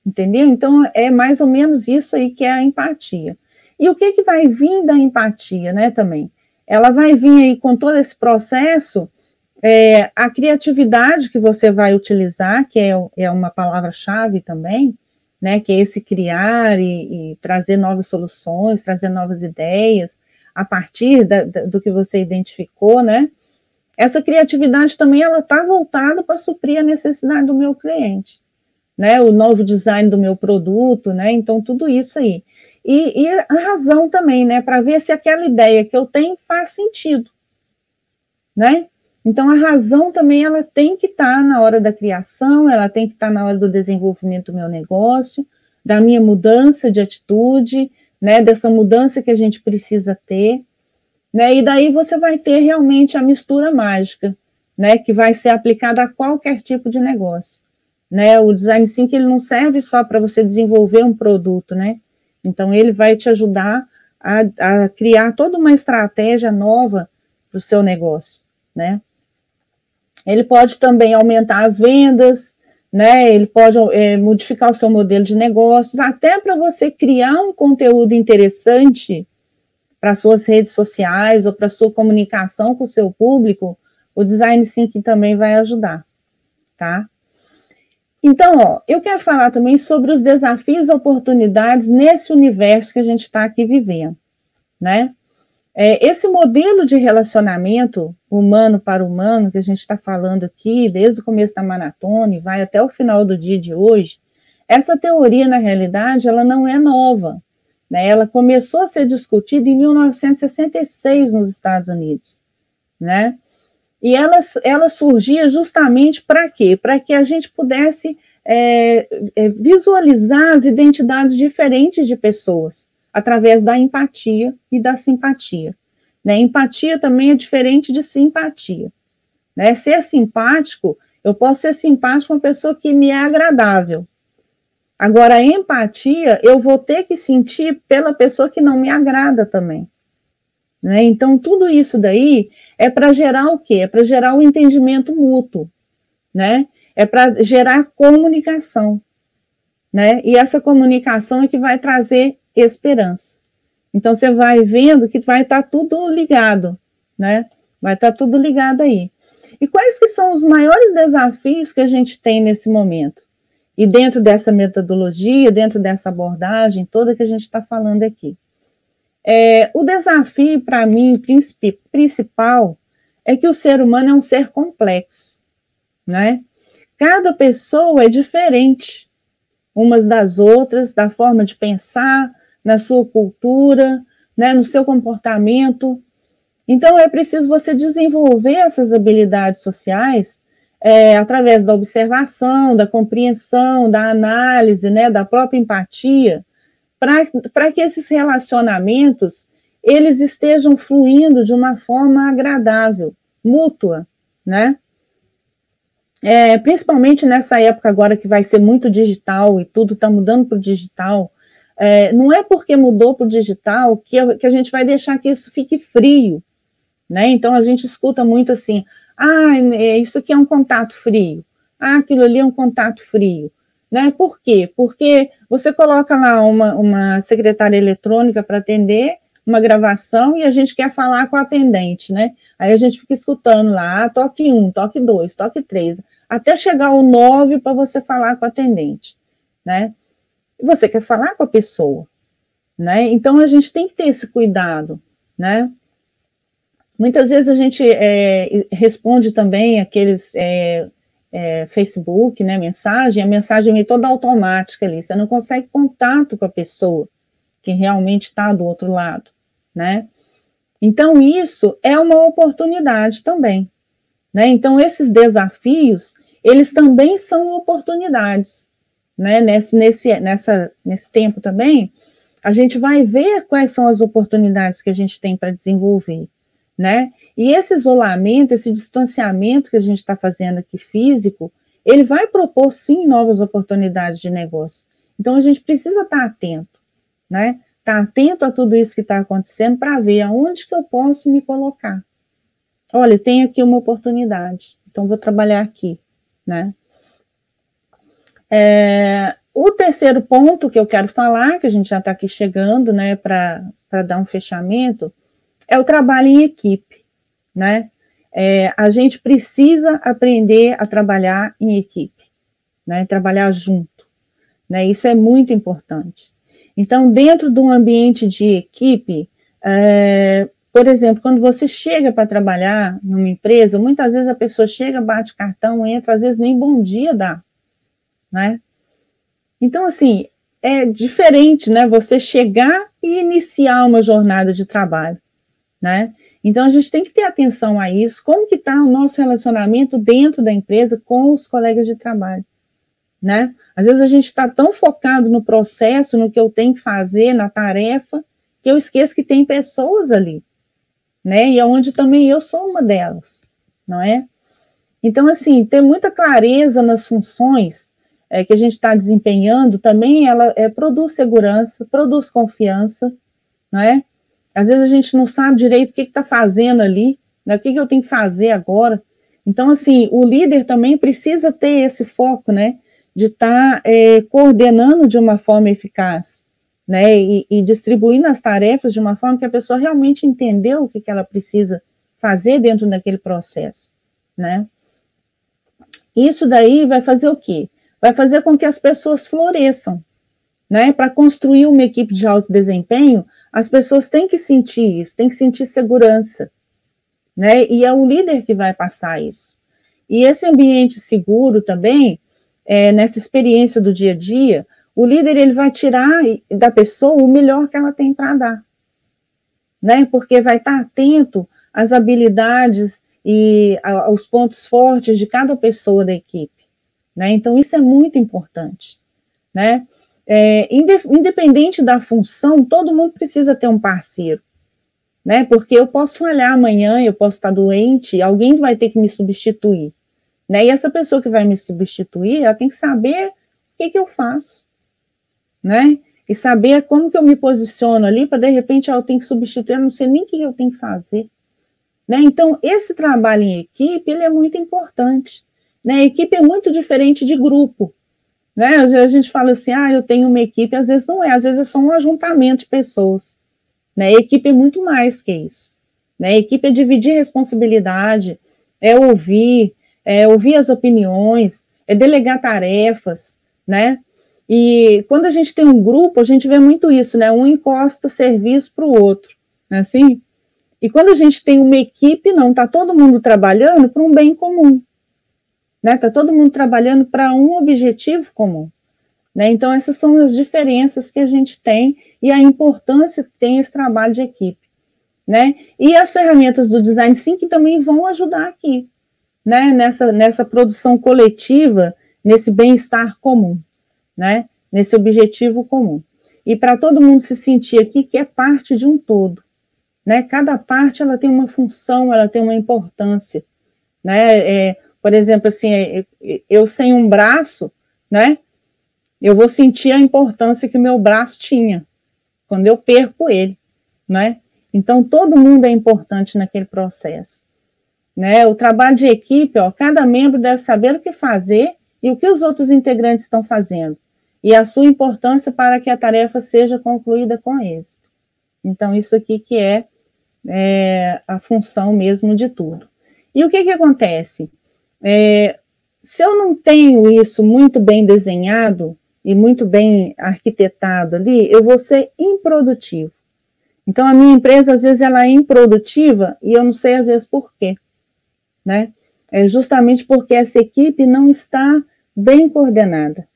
entendeu? Então é mais ou menos isso aí que é a empatia. E o que, que vai vir da empatia, né, também? Ela vai vir aí com todo esse processo, é, a criatividade que você vai utilizar, que é, é uma palavra-chave também, né, que é esse criar e, e, trazer novas soluções, trazer novas ideias, a partir da, da, do que você identificou, né, essa criatividade também ela está voltada para suprir a necessidade do meu cliente, né? O novo design do meu produto, né? Então tudo isso aí e, e a razão também, né? Para ver se aquela ideia que eu tenho faz sentido, né? Então a razão também ela tem que estar tá na hora da criação, ela tem que estar tá na hora do desenvolvimento do meu negócio, da minha mudança de atitude, né? Dessa mudança que a gente precisa ter, né? E daí você vai ter realmente a mistura mágica, né? Que vai ser aplicada a qualquer tipo de negócio, né? O design thinking ele não serve só para você desenvolver um produto, né? Então, ele vai te ajudar a, a criar toda uma estratégia nova para o seu negócio, né? Ele pode também aumentar as vendas, né? Ele pode é, modificar o seu modelo de negócios, até para você criar um conteúdo interessante para suas redes sociais ou para sua comunicação com o seu público, o design thinking também vai ajudar, tá? Então, ó, eu quero falar também sobre os desafios e oportunidades nesse universo que a gente está aqui vivendo, né? É, esse modelo de relacionamento humano para humano que a gente está falando aqui, desde o começo da maratona e vai até o final do dia de hoje, essa teoria, na realidade, ela não é nova. Né? Ela começou a ser discutida em 1966 nos Estados Unidos. Né? E ela, ela surgia justamente para quê? Para que a gente pudesse é, é, visualizar as identidades diferentes de pessoas através da empatia e da simpatia. Né? Empatia também é diferente de simpatia. Né? Ser simpático, eu posso ser simpático com uma pessoa que me é agradável. Agora, a empatia, eu vou ter que sentir pela pessoa que não me agrada também. Né? Então, tudo isso daí é para gerar o quê? É para gerar o um entendimento mútuo, né? É para gerar comunicação, né? E essa comunicação é que vai trazer esperança. Então, você vai vendo que vai estar tá tudo ligado, né? Vai estar tá tudo ligado aí. E quais que são os maiores desafios que a gente tem nesse momento? E dentro dessa metodologia, dentro dessa abordagem toda que a gente está falando aqui. É, o desafio, para mim, principal, é que o ser humano é um ser complexo, né? Cada pessoa é diferente umas das outras, da forma de pensar, na sua cultura, né, no seu comportamento. Então, é preciso você desenvolver essas habilidades sociais é, através da observação, da compreensão, da análise, né, da própria empatia, para que esses relacionamentos eles estejam fluindo de uma forma agradável, mútua, né? É, principalmente nessa época agora que vai ser muito digital e tudo está mudando para o digital, é, não é porque mudou para o digital que a, que a gente vai deixar que isso fique frio, né? Então a gente escuta muito assim, ah, isso aqui é um contato frio, ah, aquilo ali é um contato frio. Né? Por quê? Porque você coloca lá uma, uma secretária eletrônica para atender uma gravação e a gente quer falar com a atendente, né? Aí a gente fica escutando lá, ah, toque um, toque dois, toque três, até chegar o nove para você falar com a atendente, né? Você quer falar com a pessoa, né? Então a gente tem que ter esse cuidado, né? Muitas vezes a gente é, responde também aqueles é, é, Facebook, né, mensagem, a mensagem é toda automática ali, você não consegue contato com a pessoa que realmente está do outro lado, né? Então, isso é uma oportunidade também, né? Então, esses desafios, eles também são oportunidades, né? Nesse, nesse, nessa, nesse tempo também, a gente vai ver quais são as oportunidades que a gente tem para desenvolver, né? E esse isolamento, esse distanciamento que a gente está fazendo aqui físico, ele vai propor sim novas oportunidades de negócio. Então a gente precisa estar tá atento, né? estar tá atento a tudo isso que está acontecendo para ver aonde que eu posso me colocar. Olha, tem aqui uma oportunidade, então vou trabalhar aqui, né? É, o terceiro ponto que eu quero falar, que a gente já está aqui chegando, né, para dar um fechamento, é o trabalho em equipe, né? É, a gente precisa aprender a trabalhar em equipe, né? Trabalhar junto, né? Isso é muito importante. Então, dentro de um ambiente de equipe, é, por exemplo, quando você chega para trabalhar numa empresa, muitas vezes a pessoa chega, bate cartão, entra, às vezes nem bom dia dá, né? Então, assim, é diferente, né? Você chegar e iniciar uma jornada de trabalho, né? Então, a gente tem que ter atenção a isso, como que está o nosso relacionamento dentro da empresa com os colegas de trabalho, né? Às vezes a gente está tão focado no processo, no que eu tenho que fazer, na tarefa, que eu esqueço que tem pessoas ali, né? E é onde também eu sou uma delas, não é? Então, assim, ter muita clareza nas funções é, que a gente está desempenhando também, ela é, produz segurança, produz confiança, não é? Às vezes a gente não sabe direito o que está fazendo ali, né? o que, que eu tenho que fazer agora. Então, assim, o líder também precisa ter esse foco, né? De estar tá, é, coordenando de uma forma eficaz, né? E, e, distribuindo as tarefas de uma forma que a pessoa realmente entendeu o que, que ela precisa fazer dentro daquele processo, né? Isso daí vai fazer o quê? Vai fazer com que as pessoas floresçam, né? Para construir uma equipe de alto desempenho, as pessoas têm que sentir isso, têm que sentir segurança, né? E é o líder que vai passar isso. E esse ambiente seguro também, é, nessa experiência do dia a dia, o líder ele vai tirar da pessoa o melhor que ela tem para dar, né? Porque vai estar atento às habilidades e aos pontos fortes de cada pessoa da equipe, né? Então isso é muito importante, né? é, independente da função, todo mundo precisa ter um parceiro, né? Porque eu posso falhar amanhã, eu posso estar doente, alguém vai ter que me substituir, né? E essa pessoa que vai me substituir, ela tem que saber o que, que eu faço, né? E saber como que eu me posiciono ali para de repente ela tem que substituir, eu não sei nem o que eu tenho que fazer, né? Então esse trabalho em equipe ele é muito importante, né? Equipe é muito diferente de grupo. Né? A gente fala assim, ah, eu tenho uma equipe, às vezes não é, às vezes é só um ajuntamento de pessoas. Né? Equipe é muito mais que isso. Né? Equipe é dividir responsabilidade, é ouvir, é ouvir as opiniões, é delegar tarefas, né? E quando a gente tem um grupo, a gente vê muito isso, né? Um encosta serviço para o outro, é assim? E quando a gente tem uma equipe, não, está todo mundo trabalhando para um bem comum né? Tá todo mundo trabalhando para um objetivo comum, né? Então essas são as diferenças que a gente tem e a importância que tem esse trabalho de equipe, né? E as ferramentas do design thinking também vão ajudar aqui, né? Nessa nessa produção coletiva, nesse bem-estar comum, né? Nesse objetivo comum. E para todo mundo se sentir aqui que é parte de um todo, né? Cada parte ela tem uma função, ela tem uma importância, né? É, por exemplo, assim, é, eu sem um braço, né? Eu vou sentir a importância que meu braço tinha quando eu perco ele, né? Então todo mundo é importante naquele processo, né? O trabalho de equipe, ó, cada membro deve saber o que fazer e o que os outros integrantes estão fazendo e a sua importância para que a tarefa seja concluída com êxito. Então isso aqui que é, é a função mesmo de tudo. E o que que acontece? É, se eu não tenho isso muito bem desenhado e muito bem arquitetado ali, eu vou ser improdutivo. Então, a minha empresa, às vezes, ela é improdutiva e eu não sei, às vezes, por quê. Né? É justamente porque essa equipe não está bem coordenada.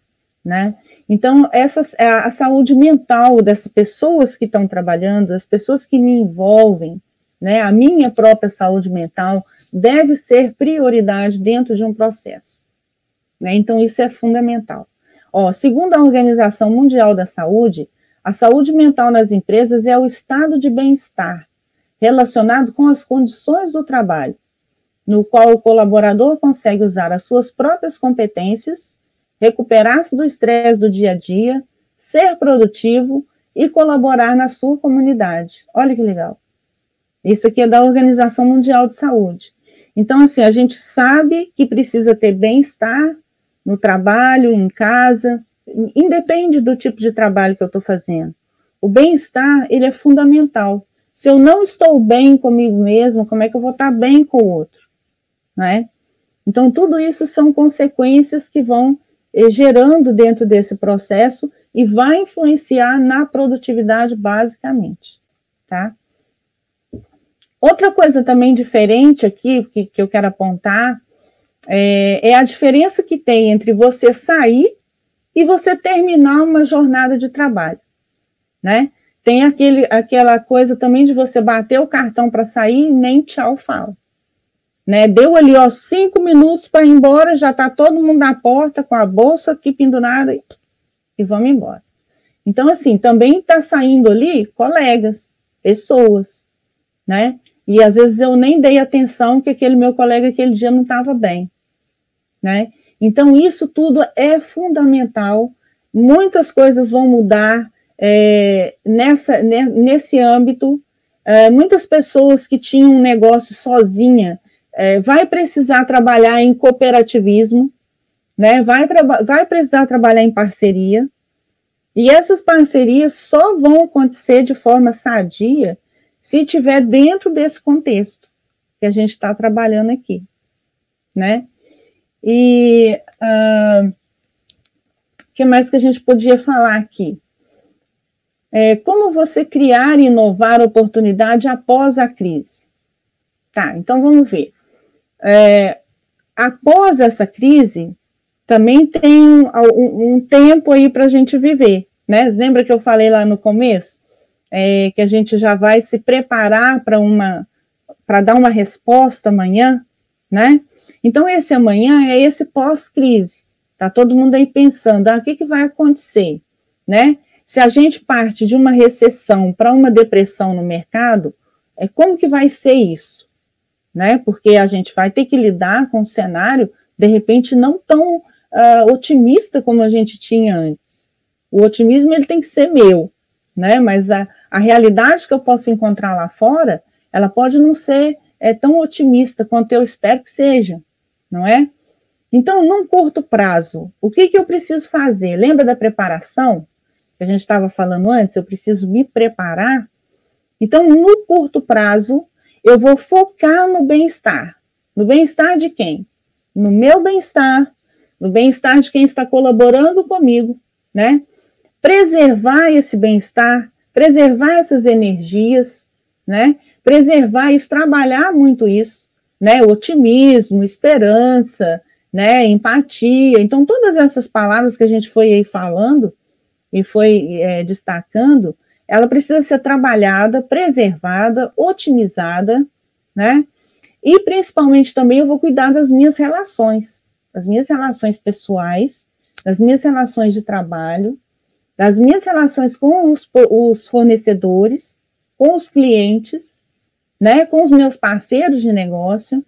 Né? Então, essa, a, a saúde mental das pessoas que estão trabalhando, das pessoas que me envolvem, né, a minha própria saúde mental, deve ser prioridade dentro de um processo. Né? Então, isso é fundamental. Ó, segundo a Organização Mundial da Saúde, a saúde mental nas empresas é o estado de bem-estar relacionado com as condições do trabalho, no qual o colaborador consegue usar as suas próprias competências, recuperar-se do estresse do dia a dia, ser produtivo e colaborar na sua comunidade. Olha que legal. Isso aqui é da Organização Mundial de Saúde. Então, assim, a gente sabe que precisa ter bem-estar no trabalho, em casa, independe do tipo de trabalho que eu estou fazendo. O bem-estar, ele é fundamental. Se eu não estou bem comigo mesmo, como é que eu vou estar bem com o outro? Né? Então, tudo isso são consequências que vão eh, gerando dentro desse processo e vai influenciar na produtividade basicamente, tá? Outra coisa também diferente aqui, que, que eu quero apontar, é, é a diferença que tem entre você sair e você terminar uma jornada de trabalho, né? Tem aquele, aquela coisa também de você bater o cartão para sair e nem tchau fala. Né? Deu ali, ó, cinco minutos para ir embora, já está todo mundo na porta com a bolsa aqui pendurada e, e vamos embora. Então, assim, também está saindo ali colegas, pessoas, né? E às vezes eu nem dei atenção que aquele meu colega aquele dia não estava bem, né? Então, isso tudo é fundamental. Muitas coisas vão mudar é, nessa, né, nesse âmbito. É, muitas pessoas que tinham um negócio sozinha é, vai precisar trabalhar em cooperativismo, né? vai, vai precisar trabalhar em parceria. E essas parcerias só vão acontecer de forma sadia se estiver dentro desse contexto que a gente está trabalhando aqui, né? E o uh, que mais que a gente podia falar aqui? É, como você criar e inovar oportunidade após a crise? Tá, então vamos ver. É, após essa crise, também tem um, um tempo aí para a gente viver, né? Lembra que eu falei lá no começo? É, que a gente já vai se preparar para uma para dar uma resposta amanhã, né? Então, esse amanhã é esse pós-crise. Tá todo mundo aí pensando, ah, o que, que vai acontecer, né? Se a gente parte de uma recessão para uma depressão no mercado, é como que vai ser isso, né? Porque a gente vai ter que lidar com um cenário de repente não tão uh, otimista como a gente tinha antes. O otimismo ele tem que ser meu, né? Mas a, a realidade que eu posso encontrar lá fora, ela pode não ser é, tão otimista quanto eu espero que seja, não é? Então, num curto prazo, o que, que eu preciso fazer? Lembra da preparação que a gente estava falando antes? Eu preciso me preparar. Então, no curto prazo, eu vou focar no bem-estar. No bem-estar de quem? No meu bem-estar, no bem-estar de quem está colaborando comigo, né? Preservar esse bem-estar, preservar essas energias, né? Preservar isso, trabalhar muito isso né? Otimismo, esperança, né? Empatia. Então, todas essas palavras que a gente foi aí falando e foi é, destacando, ela precisa ser trabalhada, preservada, otimizada, né? E principalmente também eu vou cuidar das minhas relações, das minhas relações pessoais, das minhas relações de trabalho, das minhas relações com os, os fornecedores, com os clientes, né, com os meus parceiros de negócio.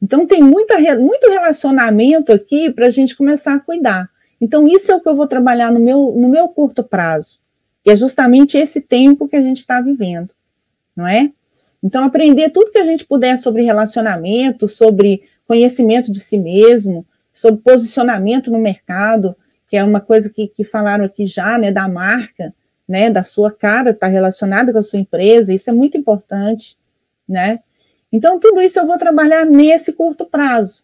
Então, tem muita, muito relacionamento aqui para a gente começar a cuidar. Então, isso é o que eu vou trabalhar no meu, no meu curto prazo, que é justamente esse tempo que a gente está vivendo, não é? Então, aprender tudo que a gente puder sobre relacionamento, sobre conhecimento de si mesmo, sobre posicionamento no mercado, que é uma coisa que, que falaram aqui já, né, da marca, né, da sua cara, está relacionada com a sua empresa, isso é muito importante né? Então, tudo isso eu vou trabalhar nesse curto prazo.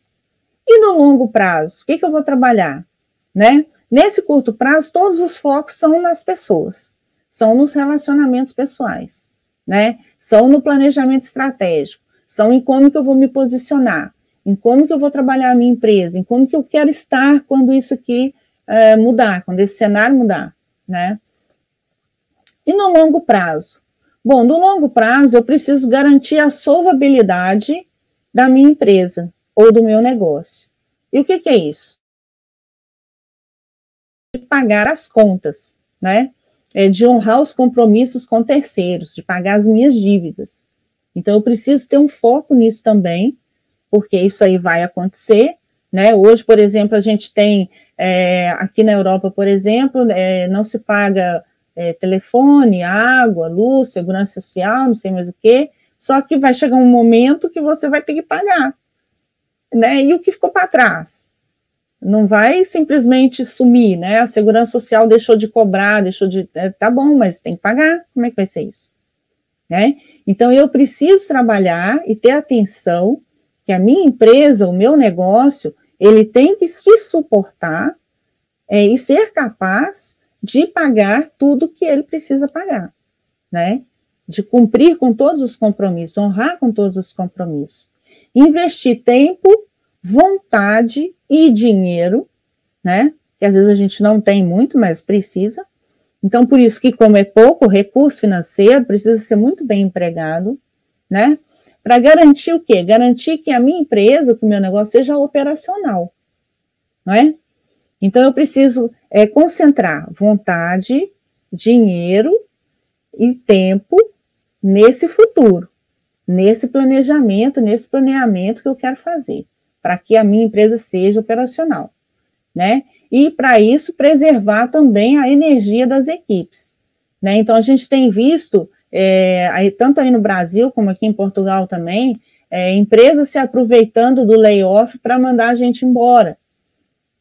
E no longo prazo, o que, que eu vou trabalhar? Né? Nesse curto prazo, todos os focos são nas pessoas, são nos relacionamentos pessoais, né? São no planejamento estratégico, são em como que eu vou me posicionar, em como que eu vou trabalhar a minha empresa, em como que eu quero estar quando isso aqui é, mudar, quando esse cenário mudar, né? E no longo prazo, Bom, no longo prazo, eu preciso garantir a solvabilidade da minha empresa ou do meu negócio. E o que, que é isso? De pagar as contas, né? É de honrar os compromissos com terceiros, de pagar as minhas dívidas. Então, eu preciso ter um foco nisso também, porque isso aí vai acontecer. Né? Hoje, por exemplo, a gente tem, é, aqui na Europa, por exemplo, é, não se paga é, telefone, água, luz, segurança social, não sei mais o que, só que vai chegar um momento que você vai ter que pagar. Né? E o que ficou para trás? Não vai simplesmente sumir, né? A segurança social deixou de cobrar, deixou de. É, tá bom, mas tem que pagar. Como é que vai ser isso? Né? Então eu preciso trabalhar e ter atenção que a minha empresa, o meu negócio, ele tem que se suportar é, e ser capaz de pagar tudo que ele precisa pagar, né? De cumprir com todos os compromissos, honrar com todos os compromissos. Investir tempo, vontade e dinheiro, né? Que às vezes a gente não tem muito, mas precisa. Então, por isso que, como é pouco recurso financeiro, precisa ser muito bem empregado, né? Para garantir o quê? Garantir que a minha empresa, que o meu negócio seja operacional, não é? Então, eu preciso é, concentrar vontade, dinheiro e tempo nesse futuro, nesse planejamento, nesse planeamento que eu quero fazer, para que a minha empresa seja operacional, né? E para isso preservar também a energia das equipes, né? Então a gente tem visto, é, aí, tanto aí no Brasil como aqui em Portugal também, é, empresas se aproveitando do layoff para mandar a gente embora,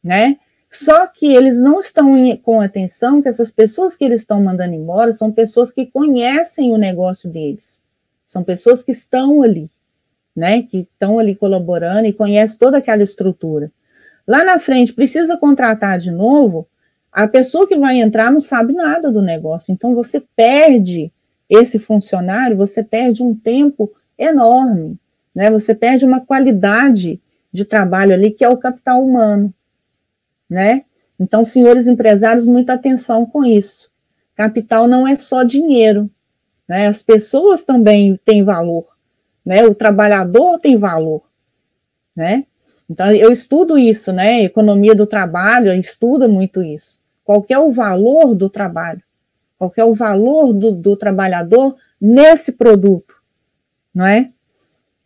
né? Só que eles não estão com atenção que essas pessoas que eles estão mandando embora são pessoas que conhecem o negócio deles. São pessoas que estão ali, né? Que estão ali colaborando e conhecem toda aquela estrutura. Lá na frente, precisa contratar de novo, a pessoa que vai entrar não sabe nada do negócio. Então, você perde esse funcionário, você perde um tempo enorme, né? Você perde uma qualidade de trabalho ali que é o capital humano né? Então, senhores empresários, muita atenção com isso. Capital não é só dinheiro, né? As pessoas também têm valor, né? O trabalhador tem valor, né? Então, eu estudo isso, né? Economia do trabalho estuda muito isso. Qual é o valor do trabalho? Qual é o valor do, do trabalhador nesse produto, não é?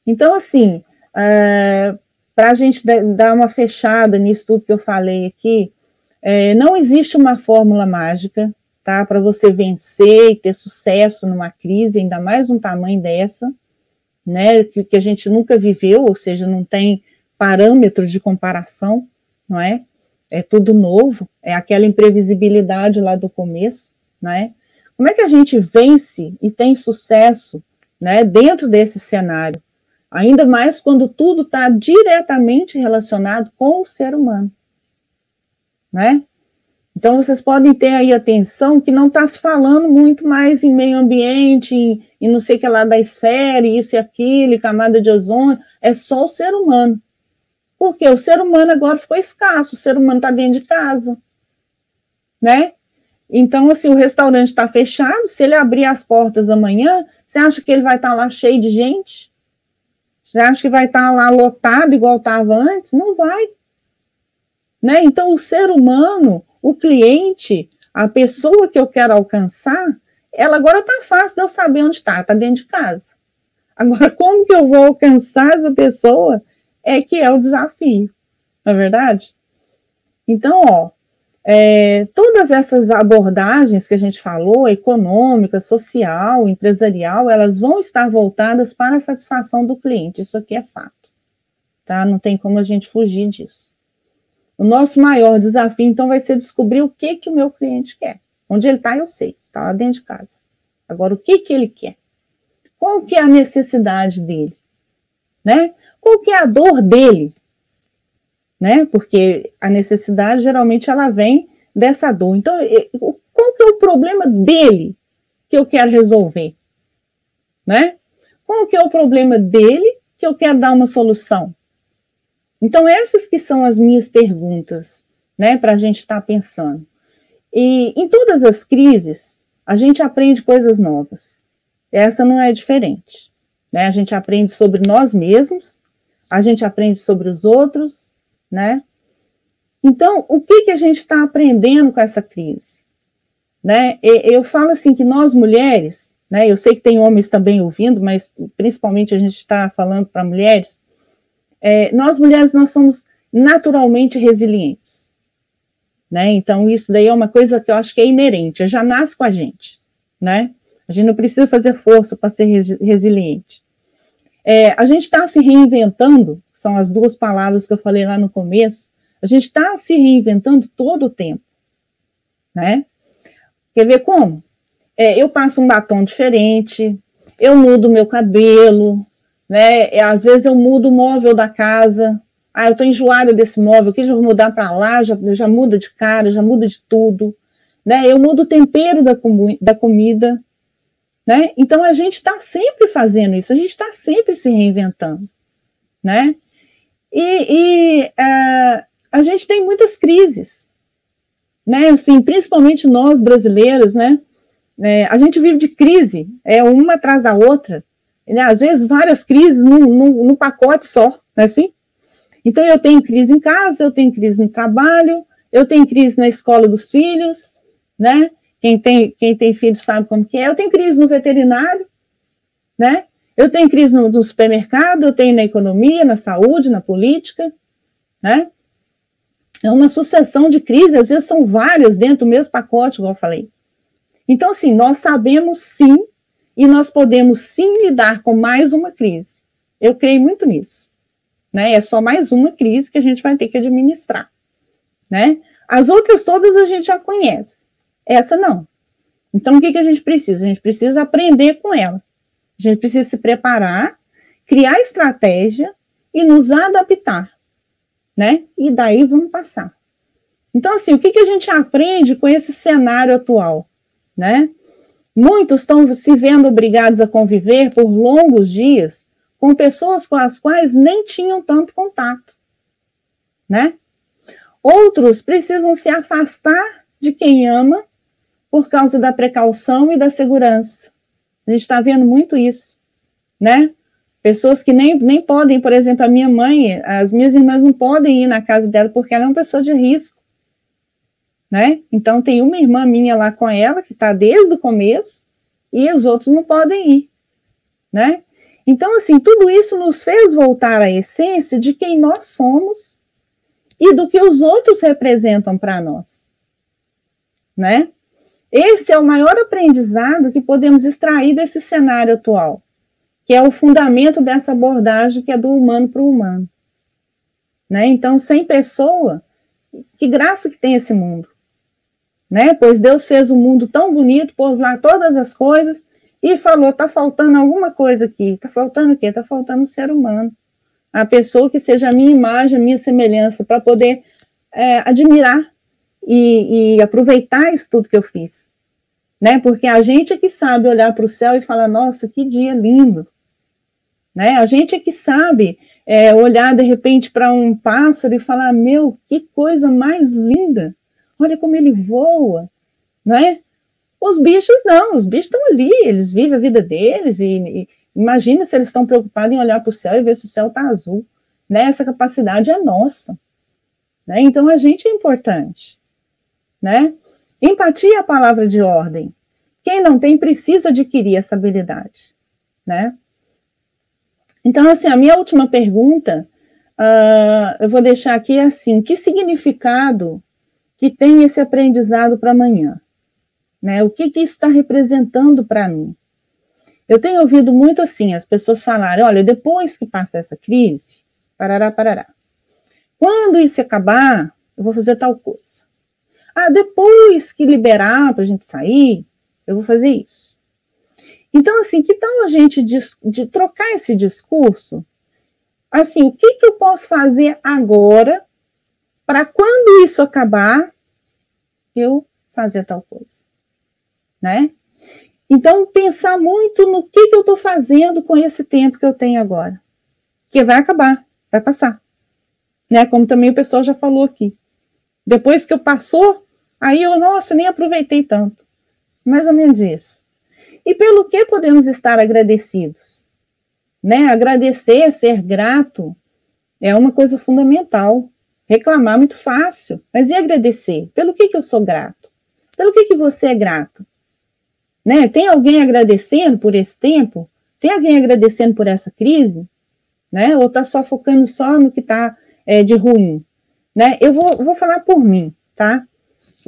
Então, assim, é, para a gente dar uma fechada nisso tudo que eu falei aqui, é, não existe uma fórmula mágica, tá? Para você vencer e ter sucesso numa crise, ainda mais um tamanho dessa, né? Que, que a gente nunca viveu, ou seja, não tem parâmetro de comparação, não é? É tudo novo, é aquela imprevisibilidade lá do começo, não é? Como é que a gente vence e tem sucesso, né? Dentro desse cenário? Ainda mais quando tudo está diretamente relacionado com o ser humano. Né? Então, vocês podem ter aí atenção que não está se falando muito mais em meio ambiente, em não sei o que lá da esfera, isso e aquilo, camada de ozônio, é só o ser humano. Porque o ser humano agora ficou escasso, o ser humano está dentro de casa. Né? Então, assim, o restaurante está fechado, se ele abrir as portas amanhã, você acha que ele vai estar tá lá cheio de gente? Você acha que vai estar lá lotado igual estava antes? Não vai. Né? Então, o ser humano, o cliente, a pessoa que eu quero alcançar, ela agora está fácil de eu saber onde está, está dentro de casa. Agora, como que eu vou alcançar essa pessoa é que é o desafio, não é verdade? Então, ó, é, todas essas abordagens que a gente falou, econômica, social, empresarial, elas vão estar voltadas para a satisfação do cliente, isso aqui é fato, tá? Não tem como a gente fugir disso. O nosso maior desafio, então, vai ser descobrir o que, que o meu cliente quer. Onde ele está, eu sei, está lá dentro de casa. Agora, o que, que ele quer? Qual que é a necessidade dele? Né? Qual que é a dor dele? Né? Porque a necessidade geralmente ela vem dessa dor. Então, qual que é o problema dele que eu quero resolver? Né? Qual que é o problema dele que eu quero dar uma solução? Então, essas que são as minhas perguntas, né, para a gente estar tá pensando. E em todas as crises, a gente aprende coisas novas. Essa não é diferente. Né? A gente aprende sobre nós mesmos, a gente aprende sobre os outros, né? Então, o que, que a gente está aprendendo com essa crise? Né? Eu falo assim que nós mulheres, né, eu sei que tem homens também ouvindo, mas principalmente a gente está falando para mulheres, é, nós mulheres nós somos naturalmente resilientes. né? Então, isso daí é uma coisa que eu acho que é inerente, já nasce com a gente, né? A gente não precisa fazer força para ser resiliente. É, a gente está se reinventando, são as duas palavras que eu falei lá no começo, a gente está se reinventando todo o tempo, né? Quer ver como? É, eu passo um batom diferente, eu mudo meu cabelo, né? É, às vezes eu mudo o móvel da casa, ah, eu estou enjoada desse móvel, que já vou mudar para lá, já, já muda de cara, já muda de tudo. Né? Eu mudo o tempero da, com, da comida. Né? Então a gente está sempre fazendo isso, a gente está sempre se reinventando. Né? E, e uh, a gente tem muitas crises. Né? Assim, principalmente nós brasileiros, né? É, a gente vive de crise, é uma atrás da outra. Né? Às vezes várias crises num, num, num pacote só, não é assim? Então, eu tenho crise em casa, eu tenho crise no trabalho, eu tenho crise na escola dos filhos, né? Quem tem, quem tem filho sabe como que é. Eu tenho crise no veterinário, né? Eu tenho crise no, no supermercado, eu tenho na economia, na saúde, na política, né? É uma sucessão de crises, às vezes são várias dentro do mesmo pacote, igual eu falei. Então, assim, nós sabemos sim, e nós podemos sim lidar com mais uma crise. Eu creio muito nisso né? É só mais uma crise que a gente vai ter que administrar, né? As outras todas a gente já conhece, essa não. Então, o que, que a gente precisa? A gente precisa aprender com ela. A gente precisa se preparar, criar estratégia e nos adaptar, né? E daí vamos passar. Então, assim, o que, que a gente aprende com esse cenário atual, né? Muitos estão se vendo obrigados a conviver por longos dias com pessoas com as quais nem tinham tanto contato, né? Outros precisam se afastar de quem ama por causa da precaução e da segurança. A gente está vendo muito isso, né? Pessoas que nem, nem podem, por exemplo, a minha mãe, as minhas irmãs não podem ir na casa dela porque ela é uma pessoa de risco, né? Então tem uma irmã minha lá com ela que está desde o começo e os outros não podem ir, né? Então, assim, tudo isso nos fez voltar à essência de quem nós somos e do que os outros representam para nós. Né? Esse é o maior aprendizado que podemos extrair desse cenário atual, que é o fundamento dessa abordagem que é do humano para o humano. Né? Então, sem pessoa, que graça que tem esse mundo. Né? Pois Deus fez o um mundo tão bonito, pôs lá todas as coisas, e falou: está faltando alguma coisa aqui. Está faltando o quê? Está faltando o ser humano. A pessoa que seja a minha imagem, a minha semelhança, para poder é, admirar e, e, aproveitar isso tudo que eu fiz. Né? Porque a gente é que sabe olhar para o céu e falar: nossa, que dia lindo. Né? A gente é que sabe é, olhar de repente para um pássaro e falar: meu, que coisa mais linda. Olha como ele voa. Né? Os bichos não, os bichos estão ali, eles vivem a vida deles e, e imagina se eles estão preocupados em olhar para o céu e ver se o céu está azul. Né? Essa capacidade é nossa. Né? Então a gente é importante. Né? Empatia é a palavra de ordem. Quem não tem precisa adquirir essa habilidade. Né? Então, assim, a minha última pergunta, uh, eu vou deixar aqui assim: que significado que tem esse aprendizado para amanhã? Né? O que, que isso está representando para mim? Eu tenho ouvido muito assim, as pessoas falarem, olha, depois que passar essa crise, parará, parará. Quando isso acabar, eu vou fazer tal coisa. Ah, depois que liberar para a gente sair, eu vou fazer isso. Então, assim, que tal a gente de, de trocar esse discurso? Assim, o que, que eu posso fazer agora para quando isso acabar, eu fazer tal coisa? né? Então, pensar muito no que, que eu estou fazendo com esse tempo que eu tenho agora. Que vai acabar, vai passar. Né? Como também o pessoal já falou aqui. Depois que eu passou, aí eu, nossa, nem aproveitei tanto. Mais ou menos isso. E pelo que podemos estar agradecidos? Né? Agradecer, ser grato, é uma coisa fundamental. Reclamar é muito fácil, mas e agradecer? Pelo que, que eu sou grato? Pelo que, que você é grato? Né? Tem alguém agradecendo por esse tempo? Tem alguém agradecendo por essa crise? Né? Ou está só focando só no que está é, de ruim? Né? Eu vou, vou falar por mim, tá?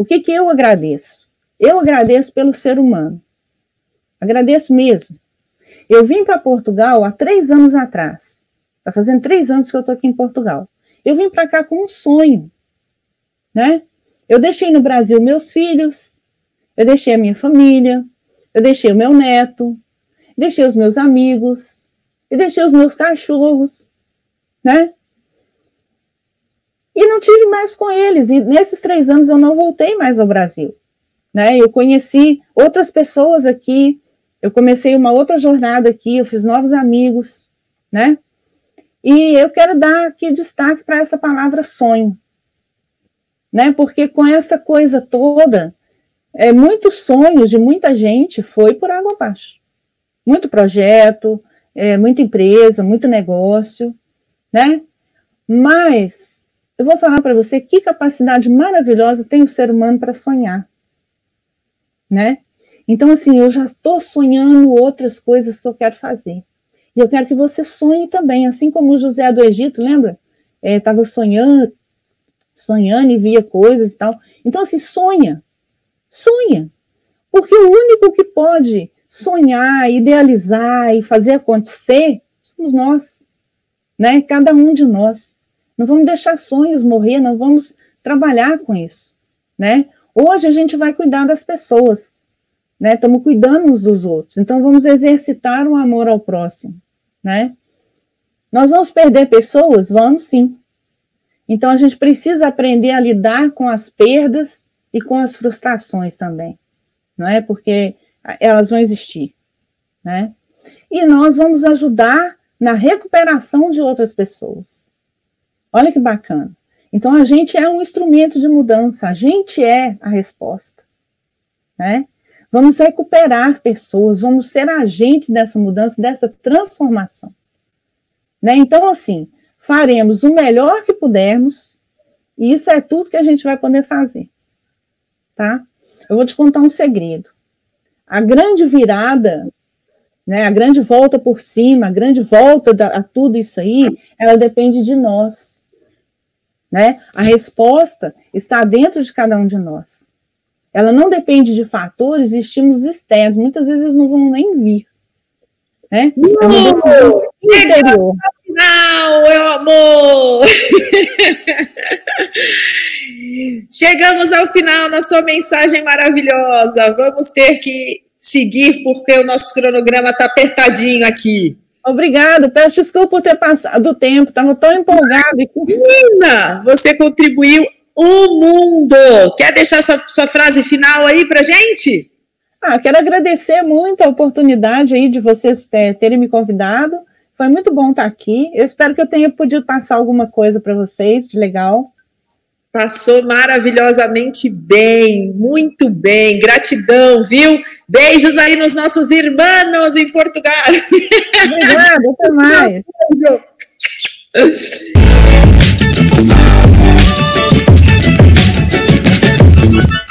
O que, que eu agradeço? Eu agradeço pelo ser humano. Agradeço mesmo. Eu vim para Portugal há três anos atrás. Está fazendo três anos que eu estou aqui em Portugal. Eu vim para cá com um sonho, né? Eu deixei no Brasil meus filhos, eu deixei a minha família, eu deixei o meu neto, deixei os meus amigos, e deixei os meus cachorros, né? E não tive mais com eles. E nesses três anos eu não voltei mais ao Brasil, né? Eu conheci outras pessoas aqui, eu comecei uma outra jornada aqui, eu fiz novos amigos, né? E eu quero dar aqui destaque para essa palavra sonho, né? Porque com essa coisa toda, é, muitos sonhos de muita gente foi por água abaixo. Muito projeto, é, muita empresa, muito negócio, né? Mas eu vou falar para você que capacidade maravilhosa tem o ser humano para sonhar, né? Então, assim, eu já estou sonhando outras coisas que eu quero fazer. E eu quero que você sonhe também, assim como o José do Egito, lembra? Estava é, sonhando, sonhando e via coisas e tal. Então, assim, sonha. Sonha. Porque o único que pode sonhar, idealizar e fazer acontecer somos nós, né? Cada um de nós. Não vamos deixar sonhos morrer, não vamos trabalhar com isso, né? Hoje a gente vai cuidar das pessoas, né? Estamos cuidando uns dos outros. Então vamos exercitar o amor ao próximo, né? Nós vamos perder pessoas? Vamos sim. Então a gente precisa aprender a lidar com as perdas e com as frustrações também, não é? Porque elas vão existir, né? E nós vamos ajudar na recuperação de outras pessoas. Olha que bacana. Então a gente é um instrumento de mudança, a gente é a resposta, né? Vamos recuperar pessoas, vamos ser agentes dessa mudança, dessa transformação. Né? Então, assim, faremos o melhor que pudermos, e isso é tudo que a gente vai poder fazer. Tá? Eu vou te contar um segredo. A grande virada, né, a grande volta por cima, a grande volta da, a tudo isso aí, ela depende de nós. Né? A resposta está dentro de cada um de nós. Ela não depende de fatores e estímulos externos. Muitas vezes eles não vão nem vir. Né? É interior. Final, meu amor! Chegamos ao final na sua mensagem maravilhosa. Vamos ter que seguir porque o nosso cronograma está apertadinho aqui. Obrigada, peço desculpa por ter passado o tempo, estava tão empolgada. Menina, você contribuiu o mundo. Quer deixar sua, sua frase final aí para gente? Ah, quero agradecer muito a oportunidade aí de vocês é, terem me convidado. Foi muito bom estar aqui. Eu espero que eu tenha podido passar alguma coisa para vocês de legal. Passou maravilhosamente bem, muito bem. Gratidão, viu? Beijos aí nos nossos irmãos em Portugal. Beijão, até mais. Beijo.